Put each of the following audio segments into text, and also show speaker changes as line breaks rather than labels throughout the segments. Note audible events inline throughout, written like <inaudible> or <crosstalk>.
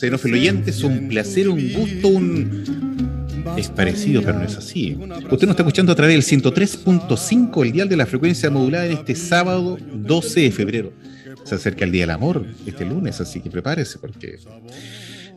Queridos oyentes, un placer, un gusto, un... Es parecido, pero no es así. Usted nos está escuchando a través del 103.5, el dial de la frecuencia modulada en este sábado 12 de febrero. Se acerca el Día del Amor este lunes, así que prepárese porque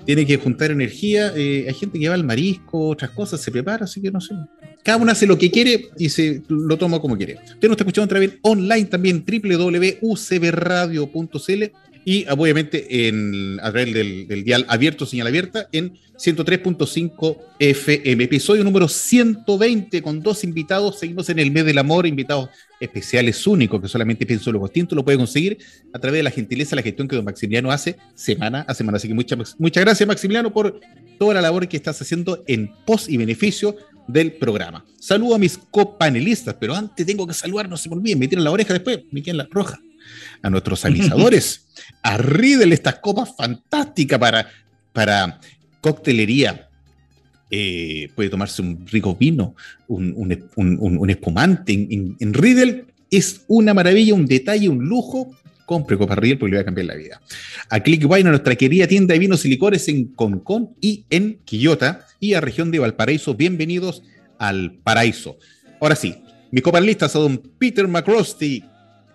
tiene que juntar energía. Eh, hay gente que va al marisco, otras cosas, se prepara, así que no sé. Cada uno hace lo que quiere y se lo toma como quiere. Usted nos está escuchando a través online también, www.ucbradio.cl y obviamente en, a través del, dial abierto, señal abierta, en 103.5 FM. Episodio número 120 con dos invitados. Seguimos en el mes del amor, invitados especiales únicos que solamente Pienso Luego Tinto lo puede conseguir a través de la gentileza, la gestión que don Maximiliano hace semana a semana. Así que muchas, muchas gracias, Maximiliano, por toda la labor que estás haciendo en pos y beneficio del programa. Saludo a mis copanelistas, pero antes tengo que saludar, no se me olviden, me tiran la oreja después, me quedan la roja a nuestros avisadores, a Riddle estas copas fantásticas para, para coctelería. Eh, puede tomarse un rico vino, un, espumante. En, Riddle es una maravilla, un detalle, un lujo. Compre Copa Riddle porque le va a cambiar la vida. A Click Wine, a nuestra querida tienda de vinos y licores en Concón y en Quillota y a región de Valparaíso. Bienvenidos al paraíso. Ahora sí, mis copanelistas a don Peter McRosty,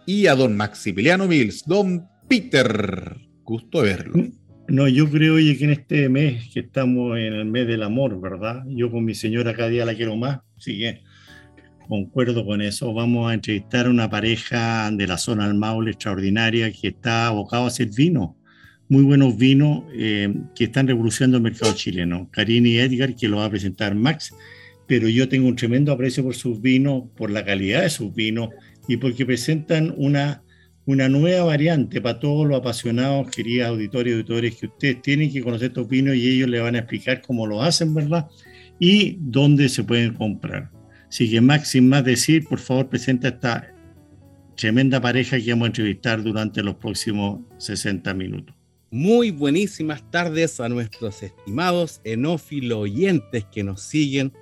y a don Maximiliano Mills. Don Peter, gusto verlo.
No, yo creo que en este mes, que estamos en el mes del amor, ¿verdad? Yo con mi señora cada día la quiero más, sí que concuerdo con eso. Vamos a entrevistar a una pareja de la zona del Maule extraordinaria que está abocado a hacer vino. Muy buenos vinos eh, que están revolucionando el mercado chileno. Karine y Edgar, que lo va a presentar Max, pero yo tengo un tremendo aprecio por sus vinos, por la calidad de sus vinos y porque presentan una, una nueva variante para todos los apasionados, queridos auditores y auditores, que ustedes tienen que conocer estos vinos y ellos les van a explicar cómo lo hacen, ¿verdad? Y dónde se pueden comprar. Así que Max, sin más decir, por favor, presenta esta tremenda pareja que vamos a entrevistar durante los próximos 60 minutos.
Muy buenísimas tardes a nuestros estimados enófilo oyentes que nos siguen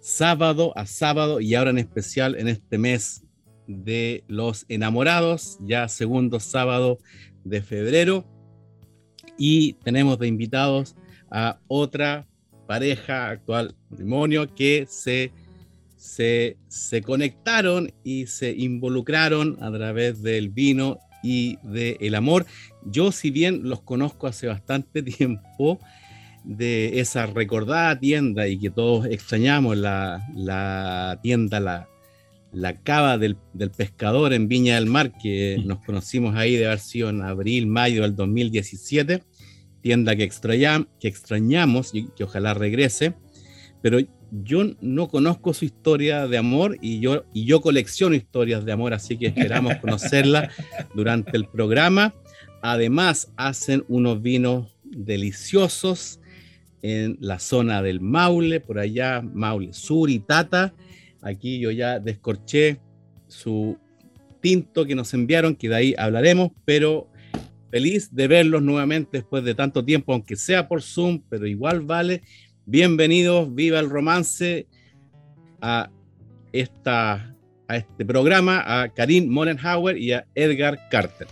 sábado a sábado y ahora en especial en este mes de los enamorados, ya segundo sábado de febrero. Y tenemos de invitados a otra pareja, actual matrimonio, que se, se, se conectaron y se involucraron a través del vino y del amor. Yo, si bien los conozco hace bastante <laughs> tiempo, de esa recordada tienda y que todos extrañamos, la, la tienda, la, la cava del, pescador en Viña del Mar, que <laughs> nos conocimos ahí de haber sido en abril, mayo del 2017, tienda que, que extrañamos y que ojalá regrese, pero yo no conozco su historia de amor y yo, y yo colecciono historias de amor, así que esperamos <laughs> conocerla durante el programa. Además, hacen unos vinos deliciosos en la zona del Maule, por allá, Maule Sur y Tata Aquí yo ya descorché su tinto que nos enviaron, que de ahí hablaremos, pero feliz de verlos nuevamente después de tanto tiempo, aunque sea por Zoom, pero igual vale. Bienvenidos, viva el romance a, esta, a este programa, a Karim Morenhauer y a Edgar Carter.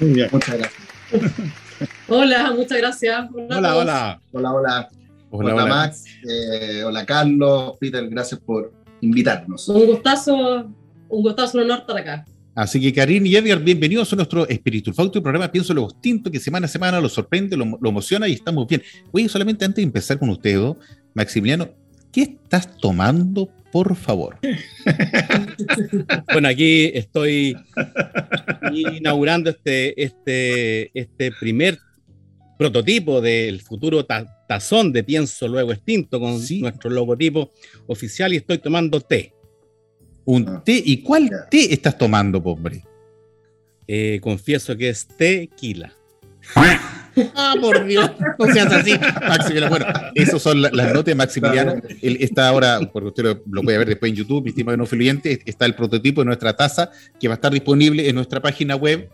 Muchas gracias.
hola, muchas gracias.
Hola, hola. Hola,
hola. Hola, hola. Max, eh, hola Carlos, Peter, gracias por invitarnos.
Un gustazo, un gustazo, un honor estar acá.
Así que Karin y Edgar, bienvenidos a nuestro Espíritu Fausto, programa Pienso lo Distinto, que semana a semana lo sorprende, lo, emociona y estamos bien. Oye, solamente antes de empezar con usted, Maximiliano, ¿qué estás tomando, por favor? <laughs>
bueno, aquí estoy inaugurando este, este, este primer prototipo del futuro tazón de Pienso Luego Extinto con nuestro logotipo oficial y estoy tomando té.
Un ah. té. ¿Y cuál té estás tomando, pobre?
Eh, confieso que es tequila. <laughs>
ah, por Dios, no seas así. Maximiliano, bueno, esas son las notas de Maximiliano. Él está ahora, porque usted lo, puede ver después en YouTube, mi estimado no está el prototipo de nuestra taza que va a estar disponible en nuestra página web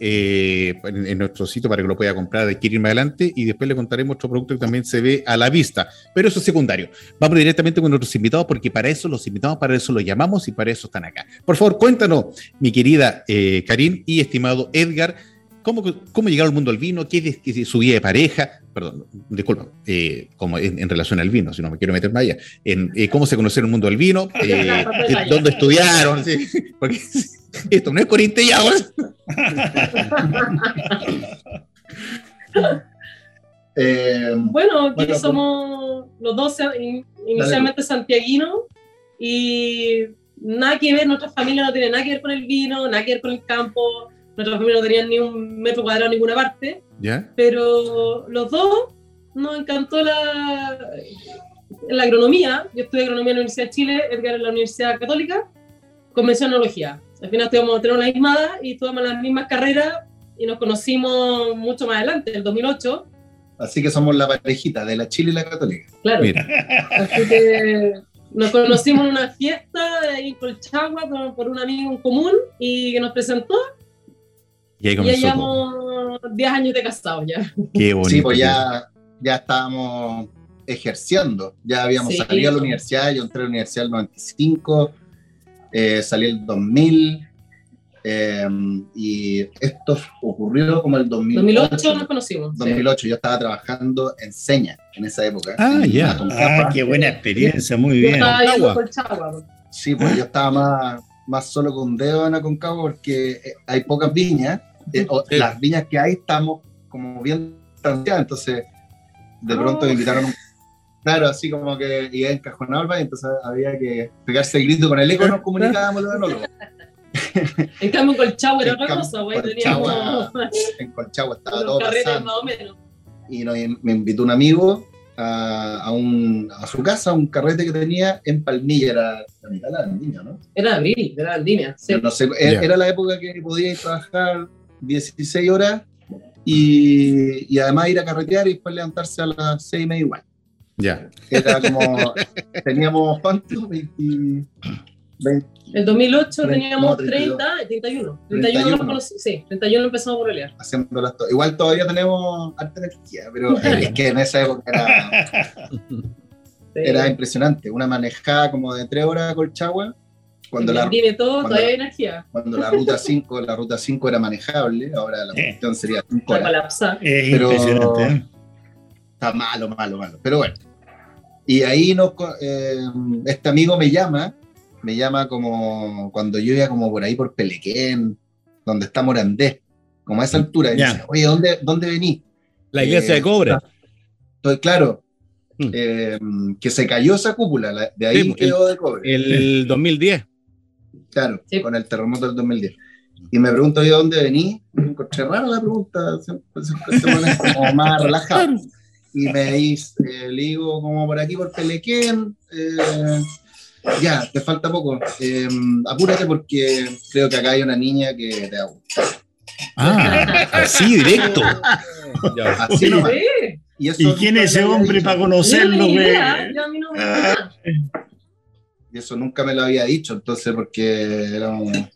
eh, en, nuestro sitio para que lo pueda comprar, adquirir más adelante y después le contaremos otro producto que también se ve a la vista. Pero eso es secundario. Vamos directamente con nuestros invitados porque para eso los invitamos, para eso los llamamos y para eso están acá. Por favor, cuéntanos, mi querida eh, Karim y estimado Edgar, ¿Cómo, cómo llegaron al mundo del vino? ¿Qué es, su vida de pareja? Perdón, disculpa, eh, como en, relación al vino, si no me quiero meter más allá. En, eh, ¿Cómo se conocieron el mundo del vino? <laughs> Eh, ¿Dónde estudiaron? Porque esto no es corintellado. <laughs>
bueno, aquí somos los dos inicialmente santiaguinos y nada que ver, nuestra familia no tiene nada que ver con el vino, nada que ver con el campo Nuestra familia no tenía ni un metro cuadrado en ninguna parte.
¿Ya?
Pero los dos nos encantó la, la agronomía. Yo estudié agronomía en la Universidad de Chile, Edgar en la Universidad Católica, con mencionología. Al final estudiamos, tenemos la misma edad y estudiamos las mismas carreras y nos conocimos mucho más adelante, en el 2008.
Así que somos la parejita de la Chile y la Católica.
Claro. Así que nos conocimos en una fiesta ahí en Colchagua por, por un amigo en común y que nos presentó
y ahí
Ya llevamos 10 años de casados ya.
Qué bonito.
Sí, pues ya, ya estábamos ejerciendo. Ya habíamos salido a la universidad, yo entré a la universidad en el 95, eh, salí el 2000, eh, y esto ocurrió como el 2008.
2008 nos conocimos.
2008, yo estaba trabajando en Seña en esa época.
Ah, ya.
Ah, qué buena experiencia, muy bien.
Sí, pues yo estaba más, más solo con un dedo en Aconcagua porque eh, hay pocas viñas eh, las viñas que hay estamos como bien transeadas, entonces de pronto me invitaron Claro, así como que iba en Cajonalba y entonces había que pegarse el grito con el eco, nos comunicábamos los <laughs> enólogos.
en cambio, en Colchagua era otra cosa, güey.
En Colchagua estaba todo pasando. Más o menos. Y me invitó un amigo a, a, un, a, su casa, un carrete que tenía en Palmilla, era la mitad de la Andina, ¿no?
Era abril, era Andina.
Sí. No sé, era la época que podía ir a trabajar 16 horas y, y, además ir a carretear y después levantarse a las 6 y media igual.
Ya.
Era como, teníamos cuántos, 20,
20, el 2008 teníamos 30, 31. 31, 31. sí, 31 empezamos a pelear.
Igual todavía tenemos alta energía, pero <laughs> es que en esa época era, era impresionante. Una manejada como de 3 horas a Colchagua cuando la,
todo, cuando, todavía hay energía.
Cuando la ruta 5, la ruta 5 era manejable, ahora la cuestión sería 5
horas. Es pero impresionante.
Está malo, malo, malo. Pero bueno. Y ahí nos, eh, este amigo me llama, me llama como cuando yo iba como por ahí por Pelequén, donde está Morandés, como a esa altura. Y dice, Oye, ¿dónde, dónde venís?
La iglesia de cobre.
Estoy claro. Hmm. Eh, que se cayó esa cúpula, de ahí quedó de cobre.
El 2010.
Claro, con el terremoto del 2010. Y me pregunto yo dónde vení, me encontré raro la pregunta, siempre, se pone como más <laughs> relajado. Y me dice, eh, le digo como por aquí por Pelequén, eh, ya, te falta poco. Eh, apúrate porque creo que acá hay una niña que te hago.
Ah, así directo.
así nomás.
¿Y, ¿Y quién es ese hombre para conocerlo?
y eso nunca me lo había dicho, entonces porque era un,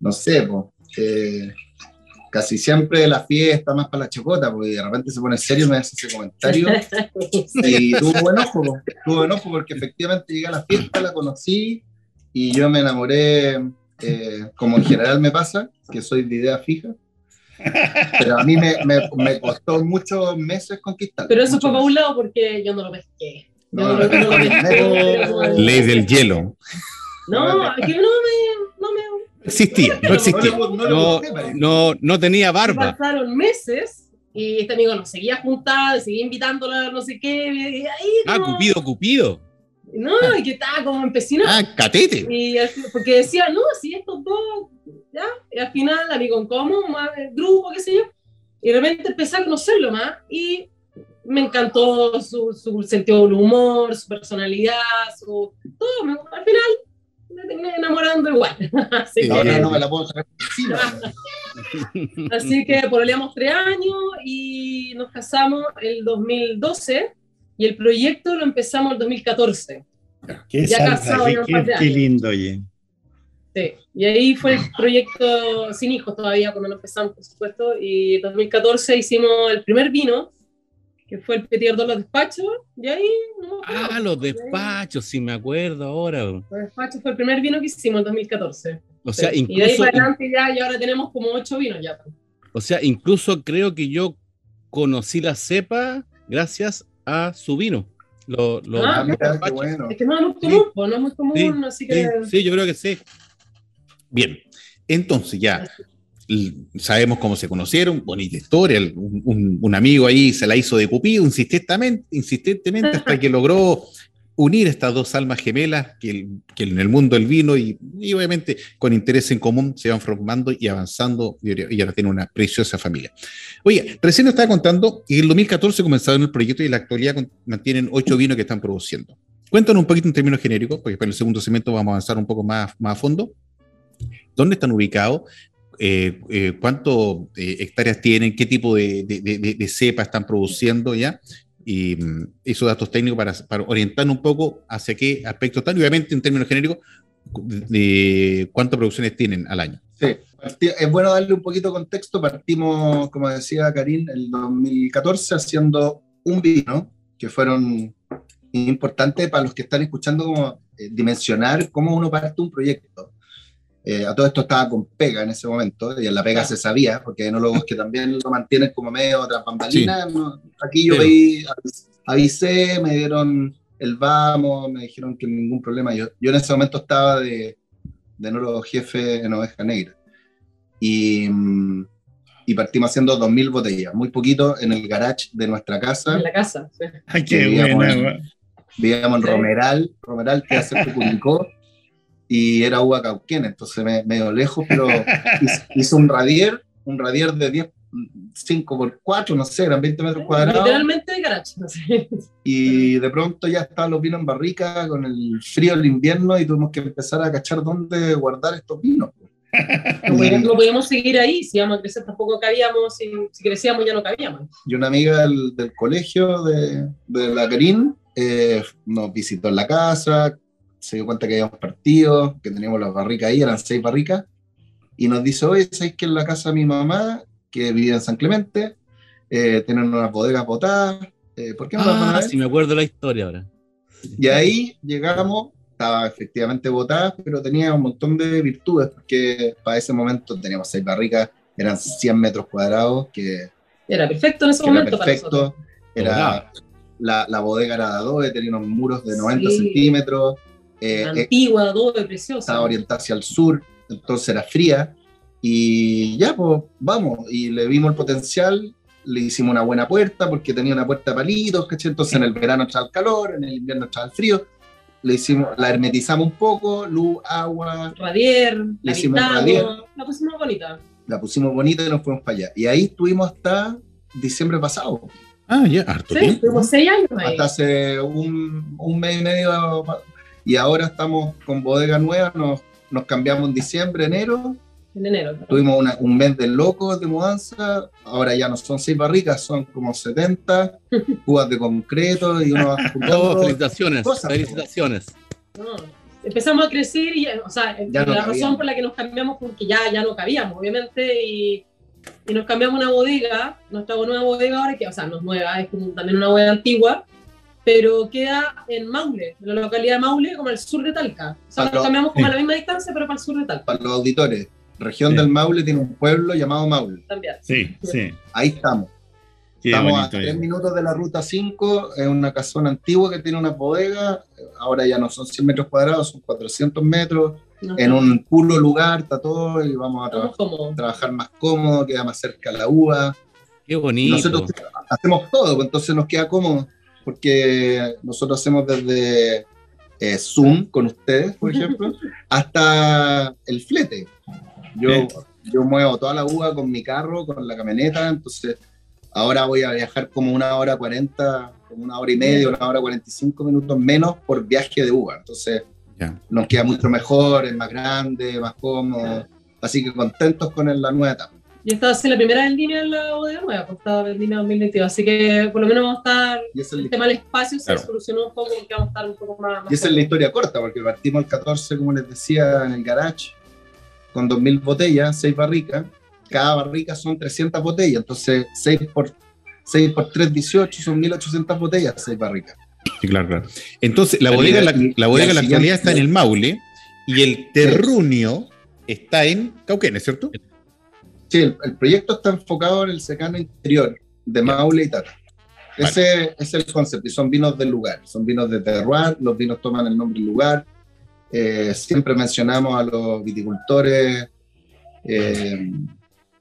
no sé, pues, casi siempre la fiesta más para la chocota, porque de repente se pone serio y me hace ese comentario. y tuvo buen ojo, tuvo buen ojo porque efectivamente llegué a la fiesta, la conocí y yo me enamoré, eh, como en general me pasa, que soy de idea fija. Pero a mí me, me, me costó muchos meses conquistar.
Pero eso fue para un lado porque yo no lo pesqué.
No,
no, no.
Ley del hielo.
No, que no me, no me
Existía, no existía.
No, no
No, tenía barba.
Pasaron meses y este amigo nos seguía juntando, seguía invitándola a no sé qué. Y ahí
Ah, Cupido, Cupido.
No, y que estaba como empecinado.
Ah, catete.
Y porque decía, no, si estos dos, ya, y al final, amigo en común, más grupo, qué sé yo, y de repente empecé a conocerlo más y me encantó su, su sentido del humor, su personalidad, su todo, me- al final me terminé enamorando igual. <laughs> así,
Sí,
que,
Ahora no me la puedo sacar encima. <laughs>
así que pololeamos tres años y nos casamos el 2012 y el proyecto lo empezamos el 2014.
Qué,
Ya
salva,
casado
qué- lindo, oye.
Sí, y ahí fue el proyecto sin hijos todavía cuando lo empezamos, por supuesto, y en 2014 hicimos el primer vino, que fue el Petit Verdot Los Despachos, y ahí no me acuerdo.
Ah, los despachos, sí me acuerdo ahora.
Los Despachos fue el primer vino que hicimos en 2014.
O sea,
Sí, y de ahí
incluso,
para adelante ya, y ahora tenemos como ocho vinos ya.
o sea, incluso creo que yo conocí la cepa gracias a su vino. Lo, lo-
Ah,
mira, qué
despachos.
bueno.
Es que no es muy común, pues, no es muy común, así
Sí,
que...
sí, yo creo que sí.
Bien, entonces ya sabemos cómo se conocieron, bonita historia, un, amigo ahí se la hizo de Cupido insistentemente, insistentemente hasta que logró unir estas dos almas gemelas que, en el mundo del vino y, obviamente con interés en común se van formando y avanzando y, ahora- tiene una preciosa familia. Oye, recién nos estaba contando que en el 2014 comenzaron el proyecto y en la actualidad mantienen ocho vinos que están produciendo. Cuéntanos un poquito en términos genéricos, porque para el segundo segmento vamos a avanzar un poco más, más a fondo. ¿Dónde están ubicados? Eh, eh, ¿Cuántas hectáreas tienen? ¿Qué tipo de, de, de- de cepa están produciendo ya? Y mm, esos datos técnicos para, para orientar un poco hacia qué aspectos están, obviamente en términos genéricos, de, cuántas producciones tienen al año.
Sí, es bueno darle un poquito de contexto. Partimos, como decía Karim, el 2014 haciendo un vino que fueron importantes para los que están escuchando, como eh, dimensionar cómo uno parte un proyecto. Eh, a todo esto estaba con pega en ese momento, y en la pega se sabía, porque hay enólogos que también lo mantienen como medio tras bambalinas. ¿no? Aquí yo veí, avisé, me dieron el vamos, me dijeron que ningún problema. Yo, yo en ese momento estaba de, de enólogo jefe en Oveja Negra. Y, y partimos haciendo 2.000 botellas, muy poquito en el garage de nuestra casa.
En la casa. sí.
Ay, qué
Sí, digamos,
buena.
en-. Vivíamos en
Sí.
Romeral, Romeral que hace <laughs> Curicó, y era uva cauquén, entonces me, medio lejos, pero <laughs> hice, un radier, un radier de 10, 5 por 4, no sé, eran 20 metros cuadrados,
Literalmente garage. No sé.
y de pronto ya estaban los vinos en barrica con el frío del invierno y tuvimos que empezar a cachar dónde guardar estos vinos.
No podíamos, no podíamos seguir ahí, si íbamos a crecer tampoco cabíamos, si, si crecíamos ya no cabíamos.
Y una amiga del, del colegio de, de la Carín eh, nos visitó en la casa, se dio cuenta que habíamos partido, que teníamos las barricas ahí, eran seis barricas, y nos dice, oye, ¿sabéis que en la casa de mi mamá, que vivía en San Clemente, eh, tienen unas bodegas botadas? Eh, ¿Por qué no las van a
Ah,
ver?
sí, me acuerdo la historia ahora.
Y ahí llegamos, estaba efectivamente botada, pero tenía un montón de virtudes, porque para ese momento teníamos seis barricas, eran 100 metros cuadrados, que
Era perfecto en ese
que era
momento para
perfecto. Era, la, la bodega era de adobe, tenía unos muros de 90
Sí.
centímetros, eh, eh,
Antigua, doble, preciosa.
estaba orientada hacia el sur, entonces era fría. Y ya, pues vamos, y le vimos el potencial, le hicimos una buena puerta porque tenía una puerta de palitos, ¿cachai? Entonces en el verano entraba el calor, en el invierno entraba el frío. Le hicimos, la hermetizamos un poco, luz, agua,
Radier,
Le
la
hicimos radier.
la pusimos bonita.
la pusimos bonita y nos fuimos para allá. Y ahí estuvimos hasta diciembre pasado.
Ah, ya, harto
Sí,
tiempo.
tuvimos seis años ahí.
hasta hace un, un mes y medio y ahora estamos con bodega nueva, nos, nos cambiamos en diciembre, enero,
En enero.
tuvimos una- un mes de locos de mudanza, ahora ya no son seis barricas, son como 70 <laughs> cubas de concreto y uno va <laughs>
Oh,
juntando
felicitaciones,
cosas,
felicitaciones.
No, empezamos a crecer y, o sea,
Ya no
la
cabíamos.
razón por la que nos cambiamos porque ya, ya no cabíamos, obviamente, y, y nos cambiamos una bodega, nuestra nueva bodega ahora, que, o sea, no es nueva, es como también una bodega antigua, pero queda en Maule, en la localidad de Maule, como al sur de Talca. O sea, nos
lo-
cambiamos como
sí.
a la misma distancia, pero para el sur de Talca.
para los auditores. región
Sí.
del Maule tiene un pueblo llamado Maule.
También.
Sí, sí.
Ahí estamos.
Qué
Estamos a tres minutos de la ruta 5, es una casona antigua que tiene una bodega, ahora ya no son 100 metros cuadrados, son 400 metros, en un puro lugar está todo y vamos a trabajar más cómodo, queda más cerca la uva.
Qué bonito.
Nosotros hacemos todo, pues, entonces nos queda cómodo, porque nosotros hacemos desde eh, Zoom con ustedes, por ejemplo, <laughs> hasta el flete. Yo, yo muevo toda la uva con mi carro, con la camioneta, entonces ahora voy a viajar como una hora 40, como una hora y media, una hora 45 minutos menos por viaje de uva. Entonces nos queda mucho mejor, es más grande, más cómodo. Así que contentos con el- la nueva etapa.
Yo estaba haciendo la primera vendimia en la bodega nueva, pues estaba vendimia 2022, así que por lo menos vamos a estar,
Y esa es
el
la,
tema del espacio se
Claro.
solucionó un poco porque vamos a estar un poco más... más
y esa es la historia corta, porque partimos el 14, como les decía, en el garage, con 2.000 botellas, 6 barricas. Cada barrica son 300 botellas, entonces 6 por, 6 por 3, 18, son 1.800 botellas, 6 barricas.
Sí, claro, claro. Entonces, la bodega, la, la bodega en la actualidad está en el Maule y el terruño está en Cauquenes, ¿cierto?
Sí, el, el proyecto está enfocado en el secano interior de Maule y Tata. Ese es el concepto, y son vinos del lugar, son vinos de terroir, los vinos toman el nombre del lugar. Eh, siempre mencionamos a los viticultores eh,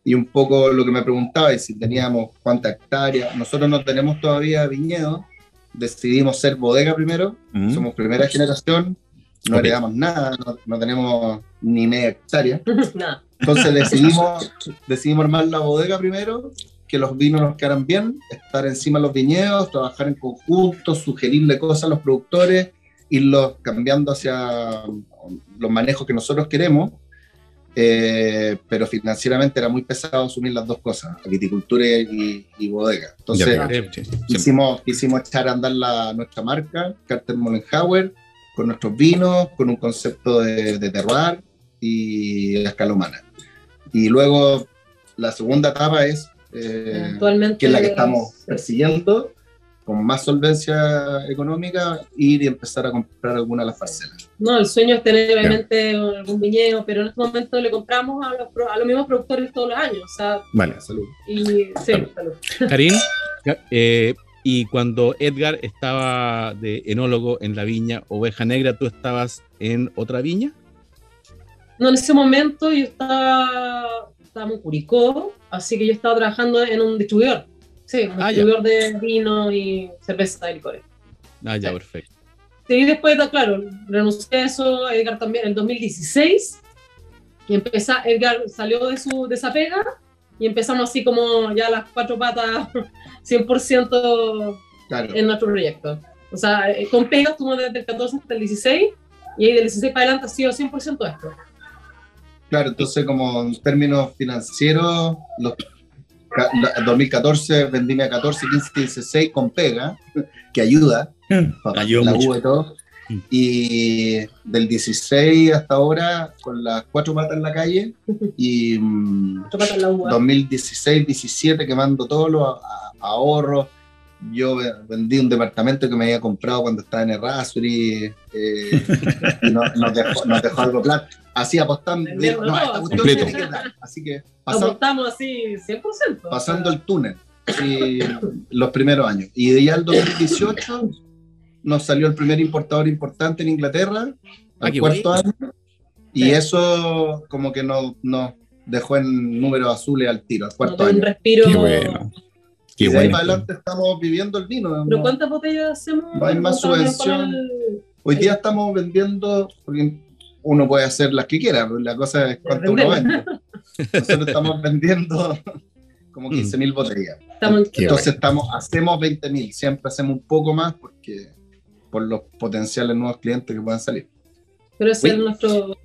y un poco lo que me preguntaba, y si teníamos cuántas hectáreas. Nosotros no tenemos todavía viñedo, decidimos ser bodega primero,
Mm.
somos primera generación, no
Ok.
heredamos nada, no, no tenemos ni media hectárea. <laughs>
Nada.
Entonces <laughs> decidimos, decidimos armar la bodega primero, que los vinos nos quedaran bien, estar encima de los viñedos, trabajar en conjunto, sugerirle cosas a los productores, irlos cambiando hacia los manejos que nosotros queremos. Eh, pero financieramente era muy pesado asumir las dos cosas, viticultura y, y bodega. Entonces,
Ya,
quisimos echar a andar la, nuestra marca, Carter Mollenhauer, con nuestros vinos, con un concepto de, de terroir y a escala humana. Y luego la segunda etapa es, eh,
Actualmente...
que es la que estamos persiguiendo, con más solvencia económica, ir y empezar a comprar alguna de las parcelas.
No, el sueño es tener obviamente algún viñedo, pero en este momento le compramos a los, pro- a los mismos productores todos los años. O sea,
Vale.
Salud.
y sí,
Salud.
salud.
Karim, eh, y cuando Edgar estaba de enólogo en la viña Oveja Negra, ¿tú estabas en otra viña?
No, en ese momento yo estaba, estábamos en Curicó, así que yo estaba trabajando en un distribuidor. Sí, un
Ah, ya.
distribuidor de vino y cerveza y licores.
Ah, ya,
Sí.
perfecto.
Sí, después, claro, renuncié a eso, Edgar también, en el 2016. Y empezó, Edgar salió de, su, de esa pega y empezamos así como ya las cuatro patas <laughs> 100%
Claro.
en nuestro proyecto. O sea, eh, con pega estuvimos desde el 14 hasta el 16 y ahí del 16 para adelante ha sido 100% esto.
Claro, entonces como en términos financieros, los, ca- la- 2014 vendíme a 14, 15, 16 con pega, <laughs> que ayuda, para
Ayudó
la
mucho.
uva y todo.
Mm.
Y del 16 hasta ahora, con las cuatro patas en la calle, <laughs> y mm,
Cuatro patas en la uva.
2016, 17 quemando todos los ahorros. Yo ve- vendí un departamento que me había comprado cuando estaba en Errázuriz eh, y no- nos, dejó, nos dejó algo plata. Así apostando.
Vendieron
no,
todo.
esta cuestión
Completo.
tiene que dar. Así que pasando,
Aportamos así 100%.
pasando el túnel sí, los primeros años. Y de ya el 2018 nos salió el primer importador importante en Inglaterra,
Ah,
al
qué
cuarto año. Y
Sí.
eso como que nos, nos dejó en números azules al tiro, al cuarto
dio un
año.
respiro.
Qué bueno. Qué
y de ahí
bueno.
para adelante estamos viviendo el vino.
¿Pero
¿no?
cuántas botellas hacemos?
No hay más
¿Cuántas
subvención.
el-
Hoy día estamos vendiendo, porque uno puede hacer las que quiera, pero la cosa es cuánto uno vende. Nosotros estamos <laughs> vendiendo como 15.000 botellas.
Estamos en-
Qué
Entonces estamos, hacemos 20.000, siempre hacemos un poco más porque por los potenciales nuevos clientes que puedan salir.
Pero ese es nuestro.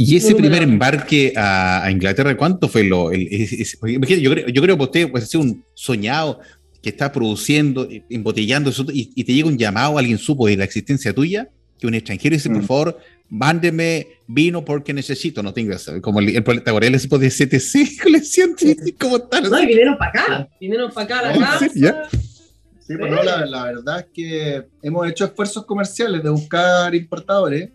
Y ese primer embarque a, a Inglaterra, ¿cuánto fue lo? el- ese- yo, creo, yo creo que usted puede ser un soñado que está produciendo, eh, embotellando, eso, y, y te llega un llamado, alguien supo de la existencia tuya, que un extranjero dice, por
Mm.
favor, mándeme vino porque necesito, no tengo como el, el ese de CTC, le siento, <laughs> ¿cómo están?
No, y vinieron para acá. Vinieron para acá a la
No,
casa.
sí, ya.
Sí, pues no, la, la verdad es que hemos hecho esfuerzos comerciales de buscar importadores,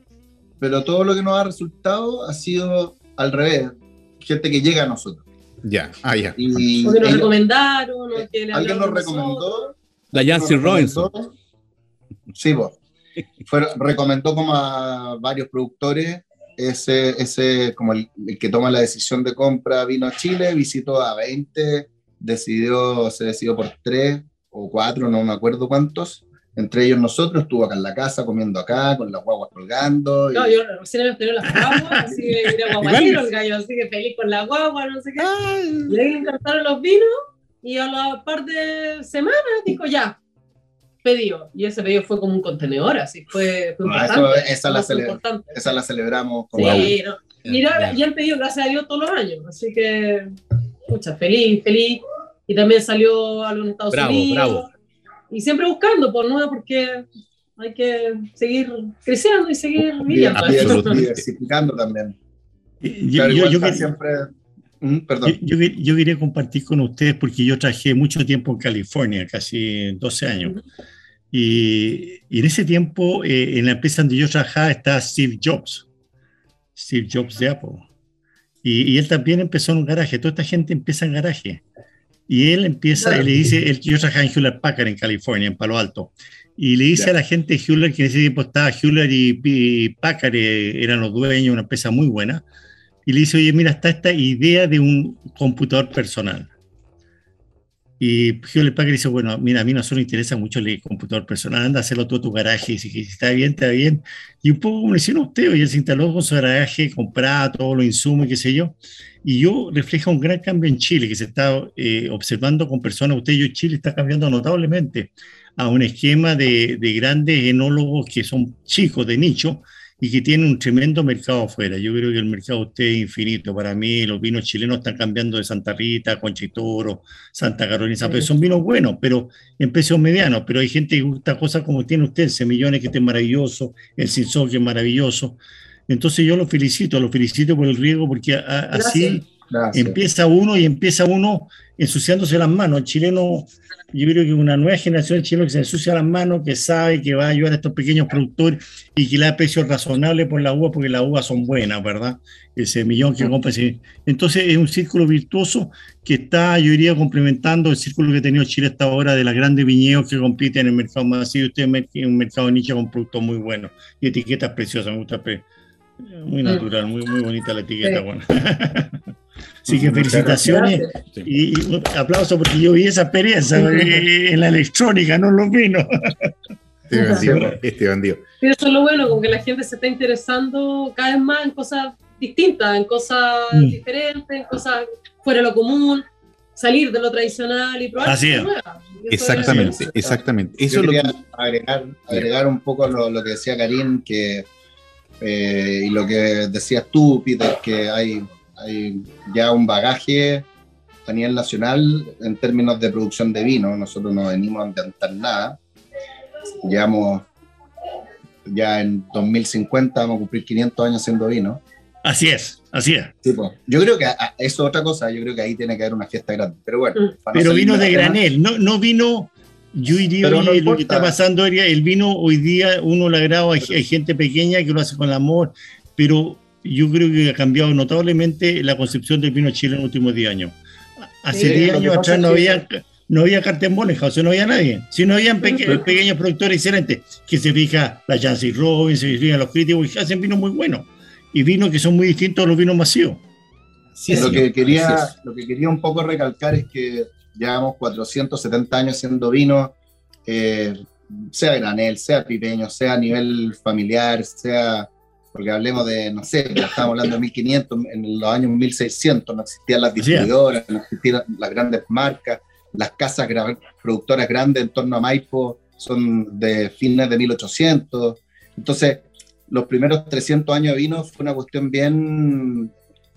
pero todo lo que nos ha resultado ha sido al revés, gente que llega a nosotros.
Ya, ah, ya.
Y
O que nos
ellos-
recomendaron, o que le
alguien nos recomendó.
La Jancy
nos
Robinson.
Sí. Fue, recomendó como a varios productores. Ese, ese como el, el que toma la decisión de compra vino a Chile, visitó a 20, decidió, se decidió por tres o cuatro, no me acuerdo cuántos. Entre ellos nosotros, estuvo acá en la casa, comiendo acá, con las guaguas colgando. y-
No, yo recién me estrenó las guaguas, así que era <laughs> guaguatero el gallo, así que feliz con la guagua, no sé qué. Y ahí le encantaron los vinos y a la par de semanas dijo ya, pedido. Y ese pedido fue como un contenedor, así fue, fue
Ah,
importante.
eso- esa la
fue
cele-
importante.
Esa la celebramos con
Sí, no. Y, han pedido, gracias a Dios, todos los años. Así que, mucha, feliz, feliz. Y también salió a los Estados
Bravo,
Unidos.
bravo.
Y siempre buscando, por nuevo, porque hay que seguir creciendo y seguir viviendo.
diversificando también.
Yo,
Claro,
yo- yo
está
quer-
siempre. Mm, perdón.
yo- yo- yo quería compartir con ustedes porque yo trabajé mucho tiempo en California, casi 12 años. Y, y en ese tiempo, eh, en la empresa donde yo trabajaba, estaba Steve Jobs, Steve Jobs de Apple. Y, y él también empezó en un garaje. Toda esta gente empieza en garaje. Y él empieza, y le dice, él, yo trabajaba en Hewlett Packard en California, en Palo Alto. Y le dice a la gente de Hewlett, que en ese tiempo estaba Hewlett y, y Packard, eh, eran los dueños, una empresa muy buena. Y le dice, oye, mira, está esta idea de un computador personal. Y Hewlett Packard dice, bueno, mira, a mí no solo me interesa mucho el computador personal, anda a hacerlo todo tu garaje, y si si está bien, está bien. Y un poco como le hicieron a usted, y él se instaló con su garaje, compraba todos los insumos, qué sé yo. Y yo refleja un gran cambio en Chile, que se está eh, observando con personas, usted y yo, Chile está cambiando notablemente a un esquema de, de grandes enólogos que son chicos de nicho, y que tiene un tremendo mercado afuera. Yo creo que el mercado de usted es infinito. Para mí, los vinos chilenos están cambiando de Santa Rita, Conchitoro, Santa Carolina, San Pedro. Son vinos buenos, pero en precios medianos. Pero hay gente que gusta cosas como tiene usted, el Semillones, que este es maravilloso, el Cinzó, que es maravilloso. Entonces yo lo felicito, lo felicito por el riego, porque a- a- así
Gracias.
empieza uno y empieza uno ensuciándose las manos. El chileno, yo creo que una nueva generación de chilenos que se ensucia las manos, que sabe que va a ayudar a estos pequeños productores y que le da precios razonables por la uva, porque las uvas son buenas, ¿verdad? Ese millón que compra. ese- Entonces es un círculo virtuoso que está, yo diría, complementando el círculo que ha tenido Chile hasta ahora de las grandes viñedos que compiten en el mercado masivo. Usted en un mercado de nicho con productos muy buenos y etiquetas preciosas, me gusta. Muy natural, muy, muy bonita la etiqueta.
Sí.
Bueno. <laughs> Así que felicitaciones y, aplauso porque yo vi esa experiencia en la electrónica, no en los vinos.
Este bandido, este bandido.
Pero eso es lo bueno, como que la gente se está interesando cada vez más en cosas distintas, en cosas
Mm.
diferentes, en cosas fuera de lo común, salir de lo tradicional y probar
Así es.
nuevas.
Exactamente,
es-
exactamente. Eso
Yo
es lo
quería
que.
agregar, agregar un poco lo, lo que decía Karim, que, eh, y lo que decías tú, Peter, que hay, hay ya un bagaje a nivel nacional en términos de producción de vino. Nosotros no venimos a inventar nada. Llevamos ya en 2050, vamos a cumplir 500 años haciendo vino.
Así es, así es.
Sí, pues. Yo creo que a- eso es otra cosa, yo creo que ahí tiene que haber una fiesta grande. Pero bueno,
Mm.
para no
Pero
salir
vino de granel, no, no vino, yo diría,
no
oye, lo que está pasando, el vino hoy día uno le agrada, hay, hay gente pequeña que lo hace con amor, pero yo creo que ha cambiado notablemente la concepción del vino chileno en los últimos 10 años. Hace
Sí,
10
lo que
años atrás no había, no había cartembones, o sea, no había nadie. Si no habían peque- pequeños productores excelentes, que se fija la Jancy Robin, se fijan los críticos, y hacen vinos muy buenos. Y vinos que son muy distintos a los vinos masivos.
Sí,
lo, que quería, lo que quería un poco recalcar es que llevamos 470 años haciendo vino, eh, sea granel, sea pipeño, sea a nivel familiar, sea, porque hablemos de, no sé, ya estamos hablando de 1500, en los años 1600 no existían las distribuidoras, no existían las grandes marcas, las casas gra- productoras grandes en torno a Maipo son de fines de 1800, entonces los primeros 300 años de vino fue una cuestión bien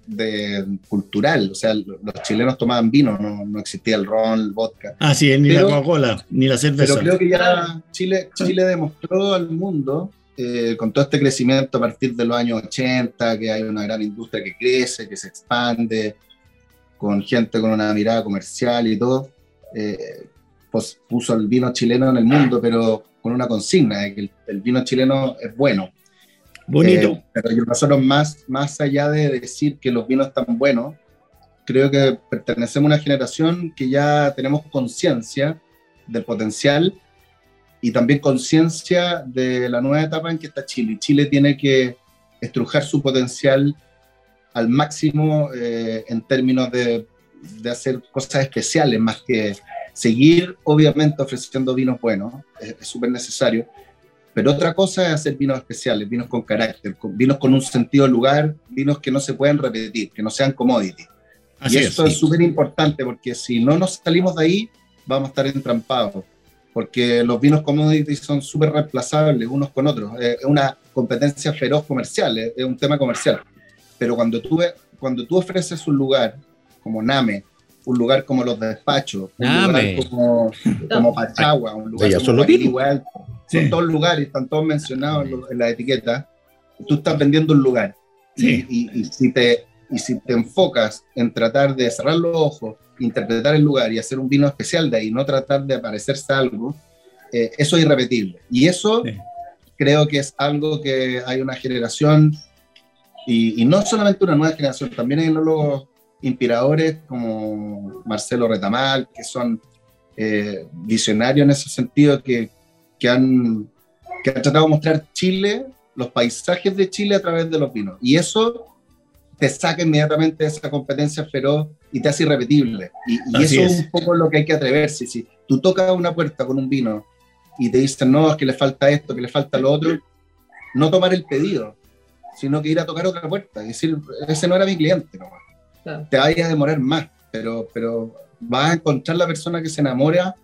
de cultural, o sea, los chilenos tomaban vino, no, no existía el ron, el vodka.
Así es, ni
Pero-
la Coca-Cola, ni la cerveza.
Pero creo que ya Chile, Chile demostró al mundo, eh, con todo este crecimiento a partir de los años 80, que hay una gran industria que crece, que se expande, con gente con una mirada comercial y todo, eh, pues puso el vino chileno en el mundo, pero con una consigna de que el, el vino chileno es bueno.
Bonito.
Eh, pero nosotros más, más allá de decir que los vinos están buenos, creo que pertenecemos a una generación que ya tenemos conciencia del potencial y también conciencia de la nueva etapa en que está Chile. Chile tiene que estrujar su potencial al máximo eh, en términos de, de, hacer cosas especiales, más que seguir, obviamente, ofreciendo vinos buenos, es súper necesario, pero otra cosa es hacer vinos especiales, vinos con carácter, vinos con un sentido de lugar, vinos que no se pueden repetir, que no sean commodity. y esto es súper importante porque si no nos salimos de ahí, vamos a estar entrampados. Porque los vinos commodity son súper reemplazables unos con otros. Es una competencia feroz comercial, es un tema comercial. Pero cuando tú, cuando tú ofreces un lugar como Name, un lugar como los despachos, un lugar como, como Pachagua, un lugar como igual, son todos lugares, están todos mencionados en la etiqueta, tú estás vendiendo un lugar. Y, si te, y si te enfocas en tratar de cerrar los ojos, interpretar el lugar y hacer un vino especial de ahí, no tratar de parecerse a algo, eh, eso es irrepetible. Y eso creo que es algo que hay una generación, y, y, no solamente una nueva generación, también hay enólogos inspiradores como Marcelo Retamal, que son eh, visionarios en ese sentido, que, que, han, que han tratado de mostrar Chile, los paisajes de Chile a través de los vinos. Y eso te saca inmediatamente de esa competencia feroz y te hace irrepetible. Y, y eso es. un poco lo que hay que atreverse. Si tú tocas una puerta con un vino y te dicen, no, es que le falta esto, que le falta lo otro, no tomar el pedido, sino que ir a tocar otra puerta y decir, ese no era mi cliente nomás te vayas a demorar más, pero, pero vas a encontrar la persona que se enamora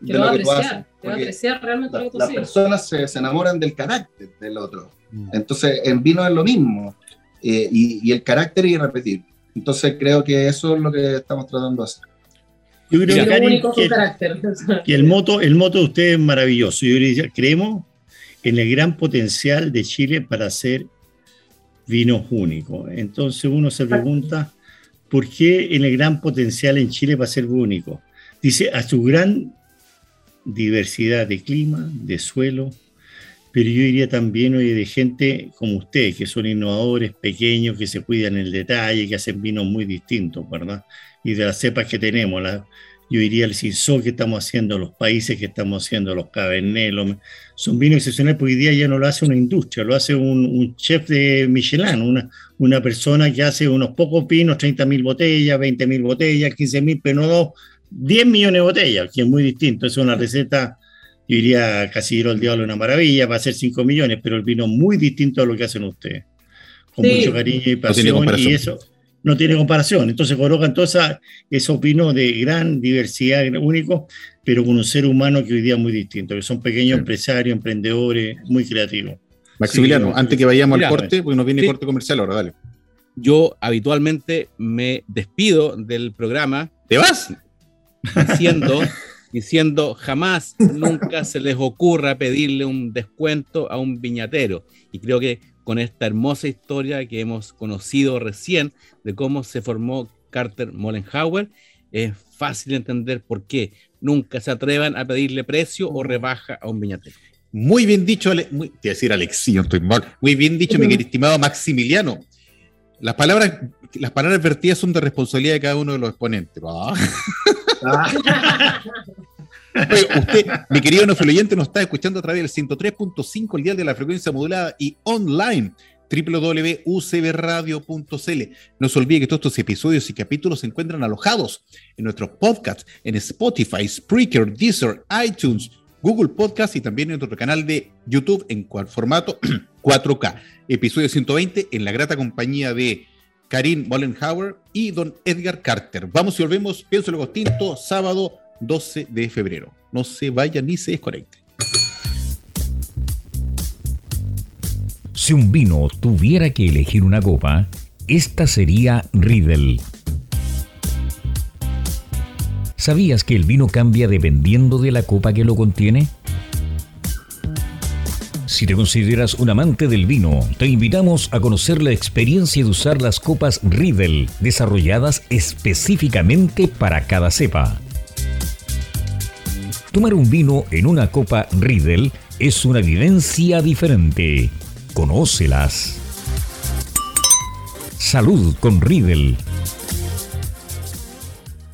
de lo, que tú haces. Te va a apreciar realmente
lo que tú Las personas se, se, enamoran del carácter del otro. Mm. Entonces, en vino es lo mismo. Eh, y, y, el carácter es irrepetible. Entonces, creo que eso es lo que estamos tratando de hacer.
Yo creo que, <laughs> que, el <laughs> moto, el moto de ustedes es maravilloso. Yo diría, creemos en el gran potencial de Chile para hacer vinos únicos. Entonces uno se pregunta, ¿Por qué en el gran potencial en Chile va a ser único? Dice, a su gran diversidad de clima, de suelo, pero yo diría también hoy de gente como ustedes, que son innovadores, pequeños, que se cuidan el detalle, que hacen vinos muy distintos, ¿verdad? Y de las cepas que tenemos, la, yo diría el Cinsault que estamos haciendo, los países que estamos haciendo, los Cabernet, son vinos excepcionales porque hoy día ya no lo hace una industria, lo hace un, chef de Michelin, una, una persona que hace unos pocos vinos, 30.000 botellas, 20.000 botellas, 15.000, pero no dos, 10 millones de botellas, que es muy distinto, es una receta, yo diría casi el diablo una maravilla, va a ser 5 millones, pero el vino muy distinto a lo que hacen ustedes, con mucho cariño y pasión, y eso no tiene comparación. Entonces colocan todos esos vinos de gran diversidad, únicos, pero con un ser humano que hoy día es muy distinto, que son pequeños empresarios, emprendedores, muy creativos.
Maximiliano, antes que vayamos al corte, porque nos viene corte comercial ahora, dale.
Yo habitualmente me despido del programa.
¿Te vas?
Diciendo, <laughs> diciendo jamás, nunca se les ocurra pedirle un descuento a un viñatero. Y creo que con esta hermosa historia que hemos conocido recién de cómo se formó Carter Mollenhauer, es fácil entender por qué nunca se atrevan a pedirle precio o rebaja a un viñatero.
Muy bien dicho, Ale muy, te decir Alexis, estoy mal. Muy bien dicho, mi querido estimado Maximiliano. Las palabras, las palabras vertidas son de responsabilidad de cada uno de los exponentes. <laughs> Ah. usted, mi querido no oyente, nos está escuchando a través del 103.5, el día de la frecuencia modulada y online www.ucbradio.cl. No se olvide que todos estos episodios y capítulos se encuentran alojados en nuestros podcasts en Spotify, Spreaker, Deezer, iTunes, Google Podcast y también en nuestro canal de YouTube en formato <clears throat> 4K. Episodio 120 en la grata compañía de Karim Mollenhauer y don Edgar Carter. Vamos y volvemos, pienso luego tinto, sábado 12 de febrero. No se vaya ni se desconecte.
Si un vino tuviera que elegir una copa, esta sería Riedel. ¿Sabías que el vino cambia dependiendo de la copa que lo contiene? Si te consideras un amante del vino, te invitamos a conocer la experiencia de usar las copas Riedel, desarrolladas específicamente para cada cepa. Tomar un vino en una copa Riedel es una vivencia diferente Conócelas. Salud con Riedel.